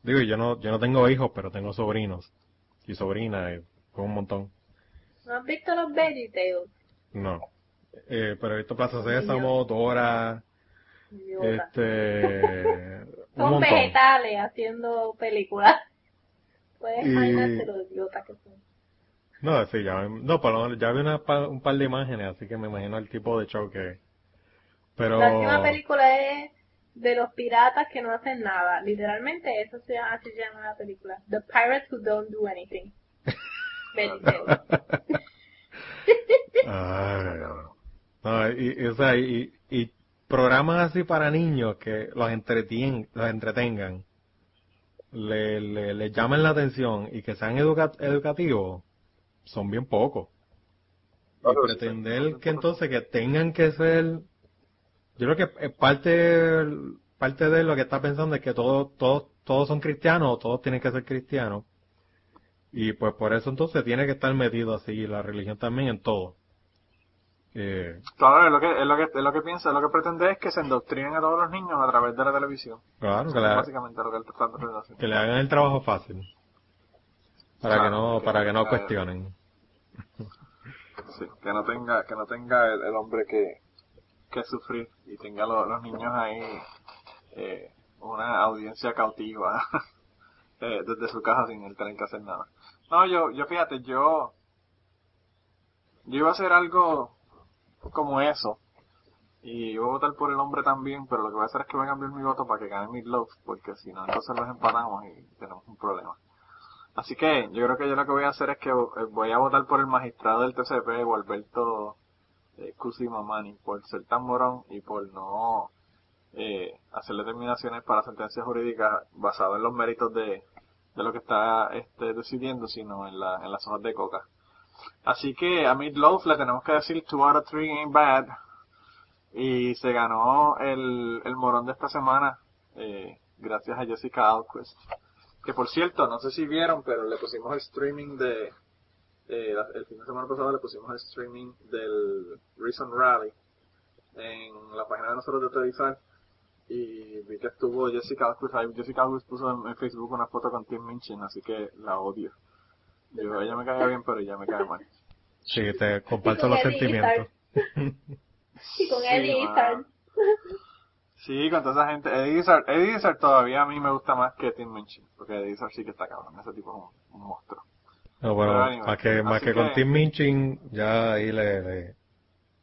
Speaker 4: Digo, yo no, yo no tengo hijos, pero tengo sobrinos. Y sobrinas, y con un montón.
Speaker 3: ¿No has visto los VeggieTales?
Speaker 4: No. Eh, pero he visto Plaza Sésamo, Dora,
Speaker 3: Idiota.
Speaker 4: este... un
Speaker 3: son
Speaker 4: montón.
Speaker 3: vegetales haciendo películas. Puedes imaginarte lo idiotas que son.
Speaker 4: No, sí, ya, no, menos ya vi una un par de imágenes, así que me imagino el tipo de show que... Pero...
Speaker 3: La última película es de los piratas que no hacen nada. Literalmente eso se llama, así se llama la película. The Pirates Who Don't Do Anything. VeggieTales.
Speaker 4: Ay, no. No, y, y, o sea, y, y programas así para niños que los, entretien, los entretengan, le, le, le llamen la atención y que sean educa- educativos, son bien pocos. Y
Speaker 5: Claro,
Speaker 4: pretender que entonces que tengan que ser, yo creo que parte, parte de lo que está pensando es que todos, todos, todos son cristianos o todos tienen que ser cristianos. Y pues por eso entonces tiene que estar metido así la religión también en todo. Eh,
Speaker 2: Claro, es lo que, es lo que, es lo que piensa, lo que pretende es que se endoctrinen a todos los niños a través de la televisión.
Speaker 4: claro, que
Speaker 2: es
Speaker 4: le,
Speaker 2: básicamente lo que él está hacer.
Speaker 4: que le hagan el trabajo fácil. Para que no, para que no cuestionen.
Speaker 2: Sí, que no tenga, que no tenga el, el hombre que, que sufrir y tenga lo- los niños ahí eh, una audiencia cautiva eh, desde su casa sin él tener que hacer nada. No, yo, yo fíjate, yo, yo iba a hacer algo como eso y iba a votar por el hombre también, pero lo que voy a hacer es que voy a cambiar mi voto para que gane mi love, porque si no entonces los empatamos y tenemos un problema. Así que yo creo que yo lo que voy a hacer es que eh, voy a votar por el magistrado del TCP, Gualberto eh, Cusimamani, por ser tan morón y por no eh, hacer determinaciones para sentencias jurídicas basadas en los méritos de, de lo que está este, decidiendo, sino en, la, en las hojas de coca. Así que a Midloaf le tenemos que decir 2 out of 3 ain't bad. Y se ganó el, el morón de esta semana eh, gracias a Jessica Alquist. Que por cierto, no sé si vieron, pero le pusimos el streaming de... eh, el fin de semana pasado le pusimos el streaming del Reason Rally en la página de nosotros de Televisar y vi que estuvo Jessica Alquist. Jessica Alquist puso en, en Facebook una foto con Tim Minchin, así que la odio. Yo, ella me cae bien, pero ella me cae mal.
Speaker 4: Sí, te comparto
Speaker 3: con
Speaker 4: los
Speaker 3: Eddie
Speaker 4: sentimientos.
Speaker 3: Y con
Speaker 2: Sí,
Speaker 3: Eddie. Izzard.
Speaker 2: Sí, con toda esa gente. Eddie Izzard, Eddie Izzard todavía a mí me gusta más que Tim Minchin, porque Eddie Izzard sí que está cabrón. Ese tipo es un, un monstruo.
Speaker 4: No, bueno,
Speaker 2: Pero anyway,
Speaker 4: más que, más
Speaker 2: así
Speaker 4: que con Tim Minchin, ya ahí le, le-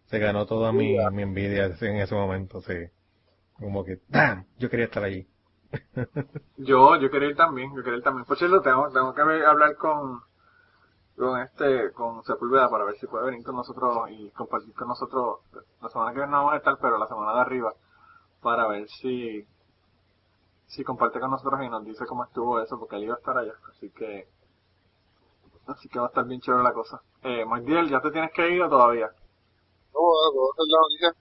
Speaker 4: se ganó toda mi, mi envidia en ese momento, sí. Como que, ¡damn! Yo quería estar allí.
Speaker 2: Yo, yo quería ir también, yo quería ir también. Por cierto, tengo, tengo que hablar con, con este, con Sepúlveda para ver si puede venir con nosotros y compartir con nosotros. La semana que viene no vamos a estar, pero la semana de arriba, para ver si, si comparte con nosotros y nos dice cómo estuvo eso, porque él iba a estar allá. Así que, así que va a estar bien chévere la cosa. Eh, Magdiel, ¿ya te tienes que ir o todavía?
Speaker 5: No, puedo hacer la noticia.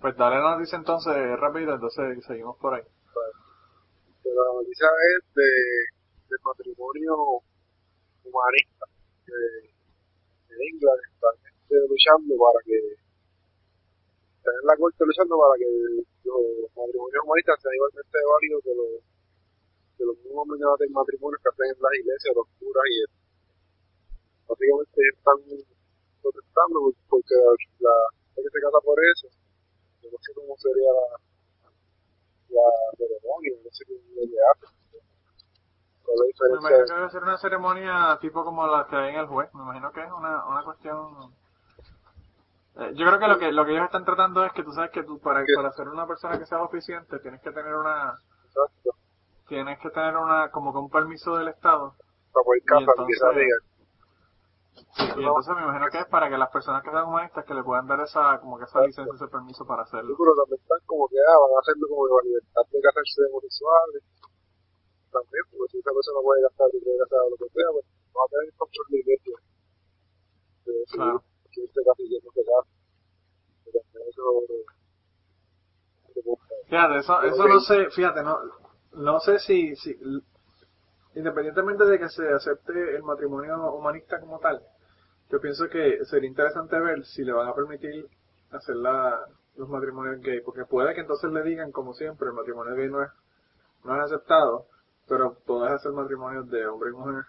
Speaker 2: Pues dale la noticia entonces rápido, entonces seguimos por ahí.
Speaker 5: Pero la noticia es de, del matrimonio humanista que en England están luchando para que están en la corte luchando para que los matrimonios humanistas sean igualmente válidos que los que los mismos de matrimonios que hacen en las iglesias, los curas y eso. Básicamente están protestando porque la gente se casa por eso, yo no sé cómo sería la, la ceremonia, no sé cómo le hace. ¿Cuál es la
Speaker 2: Me imagino que debe ser una ceremonia tipo como la que hay en el juez. Me imagino que es una, una cuestión... Eh, yo creo que lo que lo que ellos están tratando es que tú sabes que tú para, para ser una persona que sea oficiante tienes que tener una
Speaker 5: Exacto.
Speaker 2: tienes que tener una como que un permiso del estado
Speaker 5: Para poder casar, digan.
Speaker 2: y entonces me imagino que es para que las personas que sean humanistas que le puedan dar esa como que esa licencia ese permiso para hacerlo
Speaker 5: pero también están como que ah, van a hacerlo como que la libertad de de homosexuales. También, porque si esa persona puede gastar y puede gastar lo que sea, pues no va a tener control de iglesia. De decidir
Speaker 2: Claro.
Speaker 5: y quién no se casa. Pero eso.
Speaker 2: Fíjate, eso, eso no sé, fíjate, no, no sé si, si, independientemente de que se acepte el matrimonio humanista como tal, yo pienso que sería interesante ver si le van a permitir hacer la, los matrimonios gay, porque puede que entonces le digan, como siempre, el matrimonio gay no es, no es aceptado, pero puedes hacer matrimonios de hombre y mujer,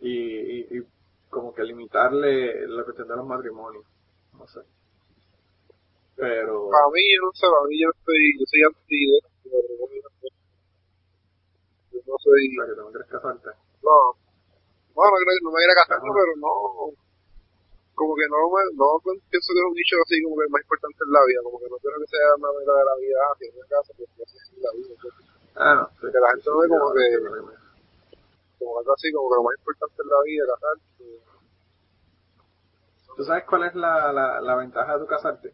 Speaker 2: y, y, y como que limitarle la cuestión de los matrimonios, no sé. Pero...
Speaker 5: Para mí, yo no sé, para mí yo estoy, yo soy anti de no, yo no soy,
Speaker 2: O sea, que no quieres casarte.
Speaker 5: no, bueno, no, creo- no me a casar, pero no, como que no me, no pienso que es un nicho así como que el más importante en la vida, como que no quiero que sea una meta de la vida, ah, si en una casa, pues así es la vida, entonces,
Speaker 2: Ah, no. sí,
Speaker 5: Que la gente no ve como que- como algo así, como que lo más importante en la vida, casar, pues,
Speaker 2: ¿Tú sabes cuál es la, la, la ventaja de tu casarte? Eh,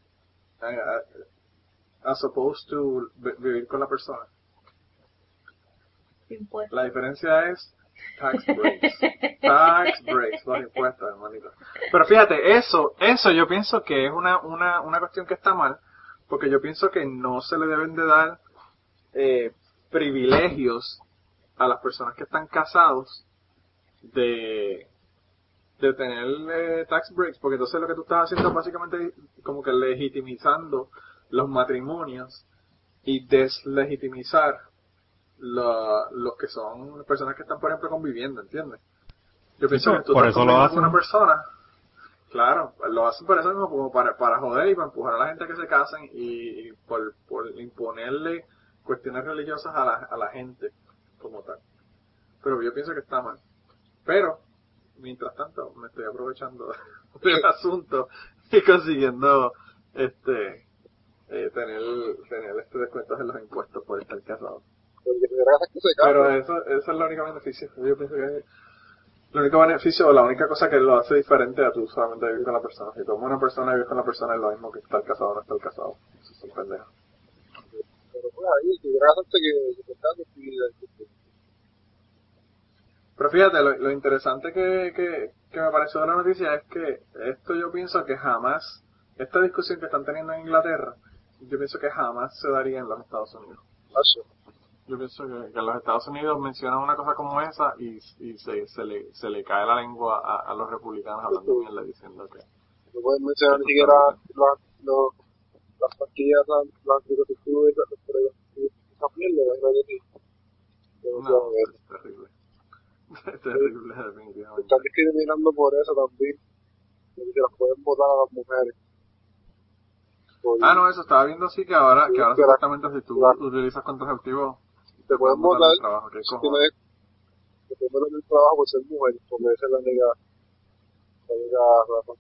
Speaker 2: eh, As opposed to vi- vivir con la persona.
Speaker 3: Impuestos.
Speaker 2: La diferencia es tax breaks. tax breaks, los impuestos, hermanito. Pero fíjate, eso, eso yo pienso que es una, una, una cuestión que está mal, porque yo pienso que no se le deben de dar eh, privilegios a las personas que están casados de, de tener eh, tax breaks, porque entonces lo que tú estás haciendo es básicamente como que legitimizando los matrimonios y deslegitimizar la- los que son personas que están, por ejemplo, conviviendo, ¿entiendes? Yo pienso que tú
Speaker 4: por
Speaker 2: estás
Speaker 4: eso lo hacen.
Speaker 2: una persona, claro, lo hacen por eso mismo, como para, para joder y para empujar a la gente a que se casen y, y por, por imponerle cuestiones religiosas a la, a la gente como tal. Pero yo pienso que está mal. Pero, mientras tanto, me estoy aprovechando del asunto y consiguiendo este eh, tener, tener este descuentos en los impuestos por estar casado. Pero eso, eso es el único beneficio. Yo pienso que es el único beneficio o la única cosa que lo hace diferente a tú solamente vivir con la persona. Si como una persona vive con la persona es lo mismo que estar casado o no estar casado. Eso es un pendejo.
Speaker 5: Pero ahí, que,
Speaker 2: Pero fíjate, lo, lo interesante que, que, que me pareció de la noticia es que esto yo pienso que jamás, esta discusión que están teniendo en Inglaterra, yo pienso que jamás se daría en los Estados Unidos. Yo pienso que, que en los Estados Unidos mencionan una cosa como esa y, y se, se, le, se le cae la lengua a, a los republicanos hablando mierda diciendo que...
Speaker 5: No pueden mencionar ni siquiera los, las pastillas, las, las esas, pero esa mierda, imagínate si.
Speaker 2: No,
Speaker 5: No,
Speaker 2: es terrible. Es terrible, definitivamente.
Speaker 5: están discriminando por eso también. Porque se las pueden votar a las mujeres.
Speaker 2: Ah, no, eso estaba viendo sí que ahora, que ahora supuestamente si tú utilizas contraceptivos,
Speaker 5: te pueden votar
Speaker 2: del trabajo, ¿qué
Speaker 5: si tienes te pueden votar del trabajo por ser mujer, porque esa es la única, la única razón.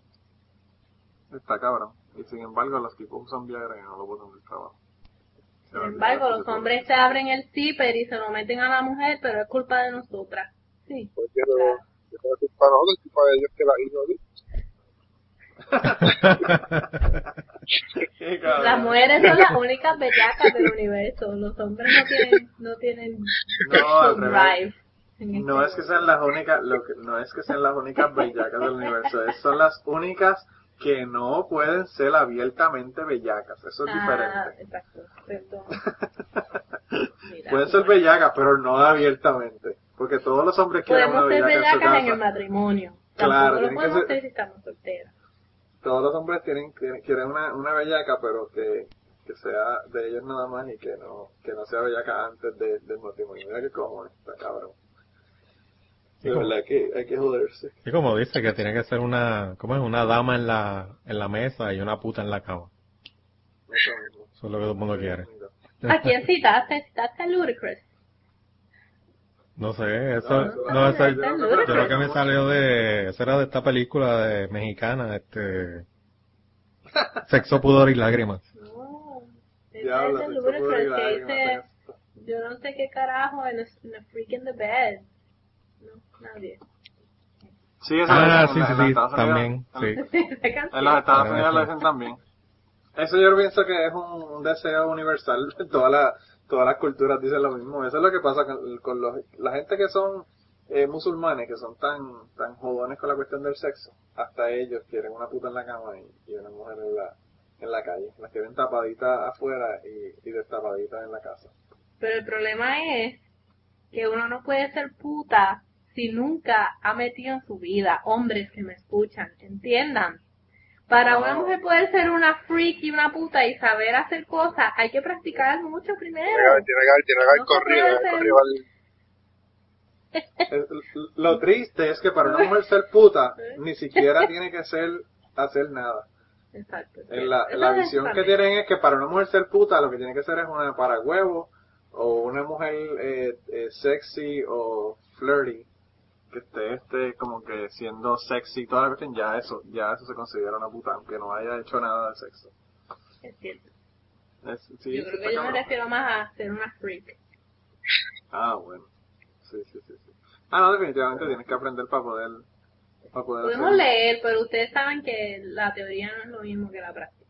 Speaker 2: Está cabrón. Y sin embargo, los tipos usan Viagra no lo botan del trabajo.
Speaker 3: Sin embargo, los hombres se abren el zipper y se lo meten a la mujer, pero es culpa de nosotras. Sí.
Speaker 5: Porque
Speaker 3: Claro.
Speaker 5: Que no es culpa de nosotros, es culpa de Dios que la
Speaker 2: cabrón.
Speaker 3: Las mujeres son las únicas bellacas del universo. Los hombres no tienen, no tienen
Speaker 2: No,
Speaker 3: drive. este
Speaker 2: No es que sean las únicas, lo que, no es que sean las únicas bellacas del universo, es- son las únicas que no pueden ser abiertamente bellacas, eso es
Speaker 3: Ah,
Speaker 2: diferente.
Speaker 3: exacto, perdón. Mira,
Speaker 2: Pueden ser bellacas, pero no abiertamente, porque todos los hombres quieren una
Speaker 3: ser
Speaker 2: bellaca en su
Speaker 3: bellacas en el matrimonio.
Speaker 2: Claro,
Speaker 3: Tampoco lo podemos
Speaker 2: ser-
Speaker 3: ser si estamos solteras.
Speaker 2: Todos los hombres tienen, quieren, una, una bellaca, pero que, que sea de ellos nada más y que no, que no sea bellaca antes de- del matrimonio. Mira que cojones, está cabrón. De verdad que hay que joderse.
Speaker 4: Y como dice que tiene que ser una, ¿cómo es? Una dama en la, en la mesa y una puta en la cama.
Speaker 2: Eso mismo.
Speaker 4: Eso es lo que todo el mundo quiere.
Speaker 3: ¿A quién citaste? ¿Citaste a Ludacris?
Speaker 4: No sé, eso,
Speaker 2: No, eso-
Speaker 4: no, eso, yo lo que me salió de, eso era de esta película de mexicana, este, Sexo, Pudor y Lágrimas.
Speaker 3: No.
Speaker 2: Diablo, sexo, pudor y lágrimas,
Speaker 3: dice, yo no sé qué carajo, en a, a freak in the bed. No, nadie.
Speaker 2: Sí, eso
Speaker 4: Ah,
Speaker 2: lo dicen
Speaker 4: sí, sí, sí, también, sí.
Speaker 2: En los Estados
Speaker 4: Ah,
Speaker 2: Unidos lo dicen también. Eso yo pienso que es un, un deseo universal. Todas las todas las culturas dicen lo mismo. Eso es lo que pasa con, con los, la gente que son eh, musulmanes, que son tan tan jodones con la cuestión del sexo. Hasta ellos quieren una puta en la cama y, y una mujer en la en la calle. Las quieren tapaditas afuera y, y destapaditas en la casa.
Speaker 3: Pero el problema es que uno no puede ser puta si nunca ha metido en su vida hombres que me escuchan, entiendan. Para una mujer poder ser una freak y una puta y saber hacer cosas, hay que practicar mucho
Speaker 5: Tiene que
Speaker 3: primero.
Speaker 5: haber, tiene que haber, tiene que haber
Speaker 3: No se
Speaker 5: corrido,
Speaker 3: hacer.
Speaker 5: al-
Speaker 2: Lo triste es que para una mujer ser puta, ni siquiera tiene que ser hacer nada.
Speaker 3: Exacto.
Speaker 2: En la, la visión que tienen es que para una mujer ser puta lo que tiene que ser es una para huevo o una mujer eh, eh, sexy o flirty que esté este como que siendo sexy y toda la cuestión ya eso ya eso se considera una puta aunque no haya hecho nada de sexo
Speaker 3: Es cierto.
Speaker 2: Es- sí,
Speaker 3: yo creo que yo me refiero más a ser una freak.
Speaker 2: ah bueno sí sí sí sí ah no definitivamente tienes que aprender para poder para poder
Speaker 3: Podemos
Speaker 2: hacer-
Speaker 3: leer, pero ustedes saben que la teoría no es lo mismo que la práctica.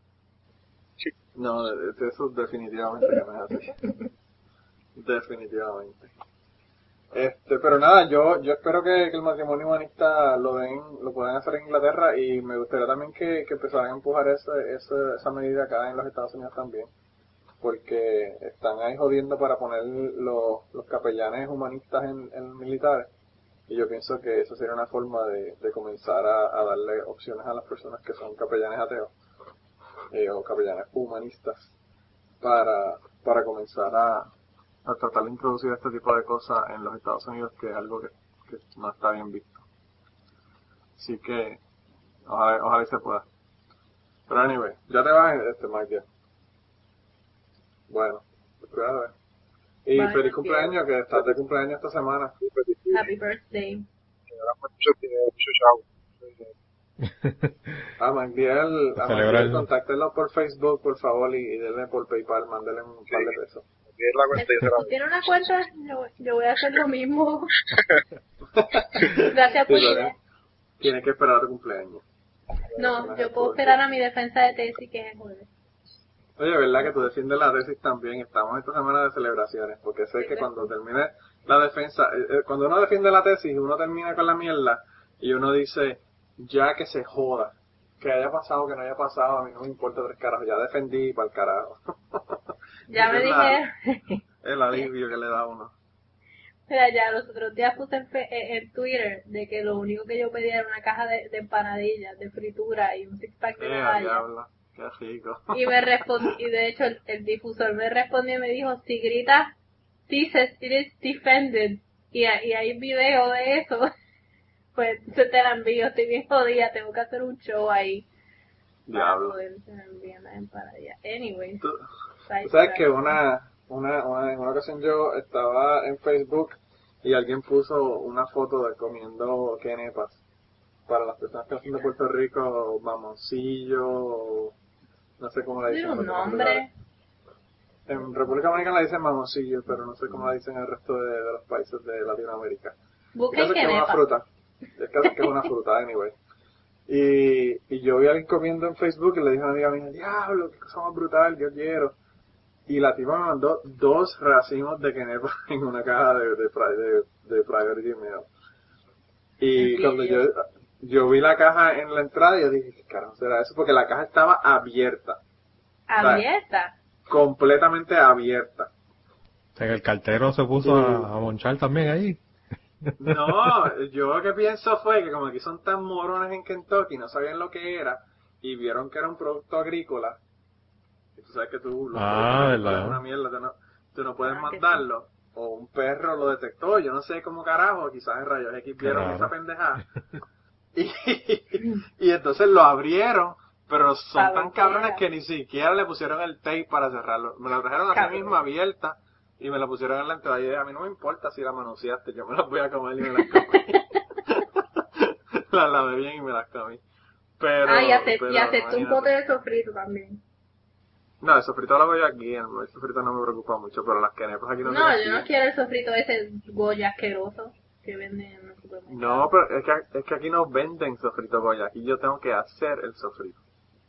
Speaker 2: No, eso definitivamente que no es así. definitivamente. Este, pero nada, yo, yo espero que, que el matrimonio humanista lo den, lo puedan hacer en Inglaterra y me gustaría también que, que empezaran a empujar ese, ese- esa medida acá en los Estados Unidos también. Porque están ahí jodiendo para poner los, los capellanes humanistas en, en militares. Y yo pienso que eso sería una forma de, de comenzar a, a darle opciones a las personas que son capellanes ateos eh, o capellanes humanistas para, para comenzar a, a tratar de introducir este tipo de cosas en los Estados Unidos, que es algo que, que no está bien visto. Así que, ojalá, ojalá y se pueda. Pero anyway, ya te vas, este Mike. ya. Bueno, pues cuídate. Y
Speaker 3: Bye,
Speaker 2: feliz cumpleaños, que estás de cumpleaños esta semana.
Speaker 5: Sí, sí,
Speaker 3: Happy birthday.
Speaker 2: Ah, Magdiel, a Magdiel,
Speaker 4: el-
Speaker 2: contáctenlo por Facebook, por favor, y, y denle por PayPal, mándenle un par de pesos.
Speaker 5: Tiene la cuenta y
Speaker 3: tiene una cuenta, yo, yo voy a hacer lo mismo. Gracias por
Speaker 2: Sí,
Speaker 3: idea.
Speaker 2: Tienes que esperar a tu cumpleaños.
Speaker 3: No, yo puedo esperar a mi defensa de tesis que es el jueves.
Speaker 2: Oye, ¿verdad que tú defiendes la tesis también? Estamos esta semana de celebraciones, porque sé que cuando termine la defensa, eh, eh, cuando uno defiende la tesis, uno termina con la mierda y uno dice, ya que se joda, que haya pasado, que no haya pasado, a mí no me importa tres carajos, ya defendí para el carajo.
Speaker 3: Ya me
Speaker 2: Es la-
Speaker 3: dije,
Speaker 2: El alivio que le da a uno.
Speaker 3: mira, ya los otros días puse en, fe- en- Twitter de que lo único que yo pedía era una caja de, de empanadillas, de fritura y un six pack de
Speaker 2: Eh,
Speaker 3: medallas.
Speaker 2: diablo, qué rico.
Speaker 3: Y me respondió, y de hecho el, el difusor me respondió y me dijo, si gritas, dices, it is defended, y, hay- y hay video de eso, pues se te la envío, estoy bien jodida, tengo que hacer un show ahí. Para
Speaker 2: Diablo.
Speaker 3: poder se me envíen las empanadillas. Anyway,
Speaker 2: Tú sabes que una, una, una, en una ocasión yo estaba en Facebook y alguien puso una foto de comiendo quenepas. Para las personas que son de Puerto Rico, mamoncillo, o no sé cómo le dicen.
Speaker 3: un nombre.
Speaker 2: En República Dominicana le dicen mamoncillo, pero no sé cómo la dicen en el resto de, de los países de Latinoamérica. El
Speaker 3: Busquen
Speaker 2: caso es que es una fruta. Es casi que es una fruta, anyway. Y, y yo vi a alguien comiendo en Facebook y le dije a una amiga mía, diablo, qué cosa más brutal, yo quiero. Y la tipa me mandó dos racimos de quenepa en una caja de, de, de, de Priority Mail. Y cuando yo, yo vi la caja en la entrada, yo dije, ¿qué carajo será eso? Porque la caja estaba abierta,
Speaker 3: Abierta.
Speaker 2: completamente abierta.
Speaker 4: O sea, que el cartero se puso a, a monchar también ahí.
Speaker 2: No, yo lo que pienso fue que como aquí son tan morones en Kentucky, no sabían lo que era y vieron que era un producto agrícola. Tú sabes que tú los
Speaker 4: Ah,
Speaker 2: una mierda, tú no, tú no puedes
Speaker 3: Ah,
Speaker 2: mandarlo. O un perro lo detectó, yo no sé cómo carajo, quizás en rayos X vieron
Speaker 4: raro.
Speaker 2: esa pendejada. y, y entonces lo abrieron, pero son tan cabrones que ni siquiera le pusieron el tape para cerrarlo. Me lo trajeron a
Speaker 3: Cabrón.
Speaker 2: misma abierta y me la pusieron en la entrada. Y dije, a mí no me importa si la manoseaste, yo me las voy a comer y me las comí. las lavé bien y me las comí. Pero,
Speaker 3: ah, y, ace-
Speaker 2: pero
Speaker 3: y aceptó un pote de sofrito también.
Speaker 2: No, el sofrito lo voy aquí, el el sofrito no me preocupa mucho, pero las quenepas aquí no
Speaker 3: No, yo no quiero el sofrito ese goya asqueroso que venden en el supermercado.
Speaker 2: No, pero es que, es que aquí no venden sofrito Goya, aquí yo tengo que hacer el sofrito.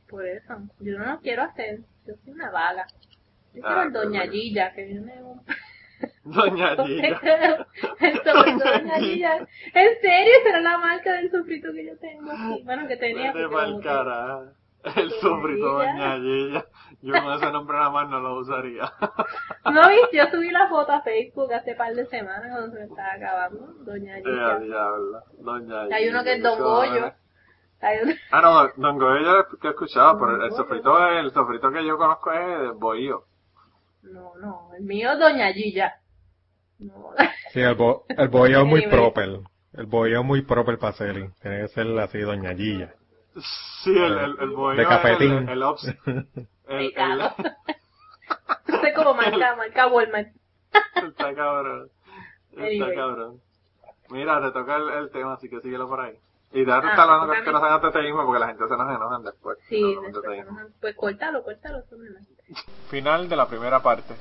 Speaker 3: Por eso. Yo no lo quiero hacer. Yo soy una vaga. Yo
Speaker 2: Ah,
Speaker 3: quiero el Doña. Gilla, que viene un...
Speaker 2: Doña Gilla.
Speaker 3: el Doña Gilla. En serio, será la marca del sofrito que yo tengo aquí. Bueno, que tenía.
Speaker 2: Vete. El
Speaker 3: Doña
Speaker 2: sofrito. Doña Gilla. Yo con ese nombre nada más no lo usaría.
Speaker 3: No, viste, yo subí la foto a Facebook hace par de semanas cuando se me estaba acabando. Doña
Speaker 2: Eh,
Speaker 3: Gilla.
Speaker 2: diablo. Doña Gilla.
Speaker 3: Hay uno que es Don Goyo.
Speaker 2: eh.
Speaker 3: Uno-
Speaker 2: Ah, no, Don- Goyo yo lo he escuchado, pero el sofrito, el sofrito que yo conozco es de Bohío.
Speaker 3: No, no, el mío es Doña Gilla. No,
Speaker 4: Sí, el, bo el bolleo es muy proper. El bolleo es muy proper para Celi. Tiene que ser así, doña Gilla.
Speaker 2: Sí, el, el, el Bohío
Speaker 4: De
Speaker 2: es
Speaker 4: cafetín.
Speaker 2: el, el, ops- el, el,
Speaker 3: pecado. No sé cómo marca, marca Walmart.
Speaker 2: Está cabrón. Está cabrón. Mira, te toca el, el tema, así que síguelo por ahí. Y déjate
Speaker 3: Ah,
Speaker 2: hablando que, que no sean ateísmo porque la gente se nos enojan después.
Speaker 3: Sí,
Speaker 2: No, no,
Speaker 3: después, pues es nada.
Speaker 2: Final de la primera parte.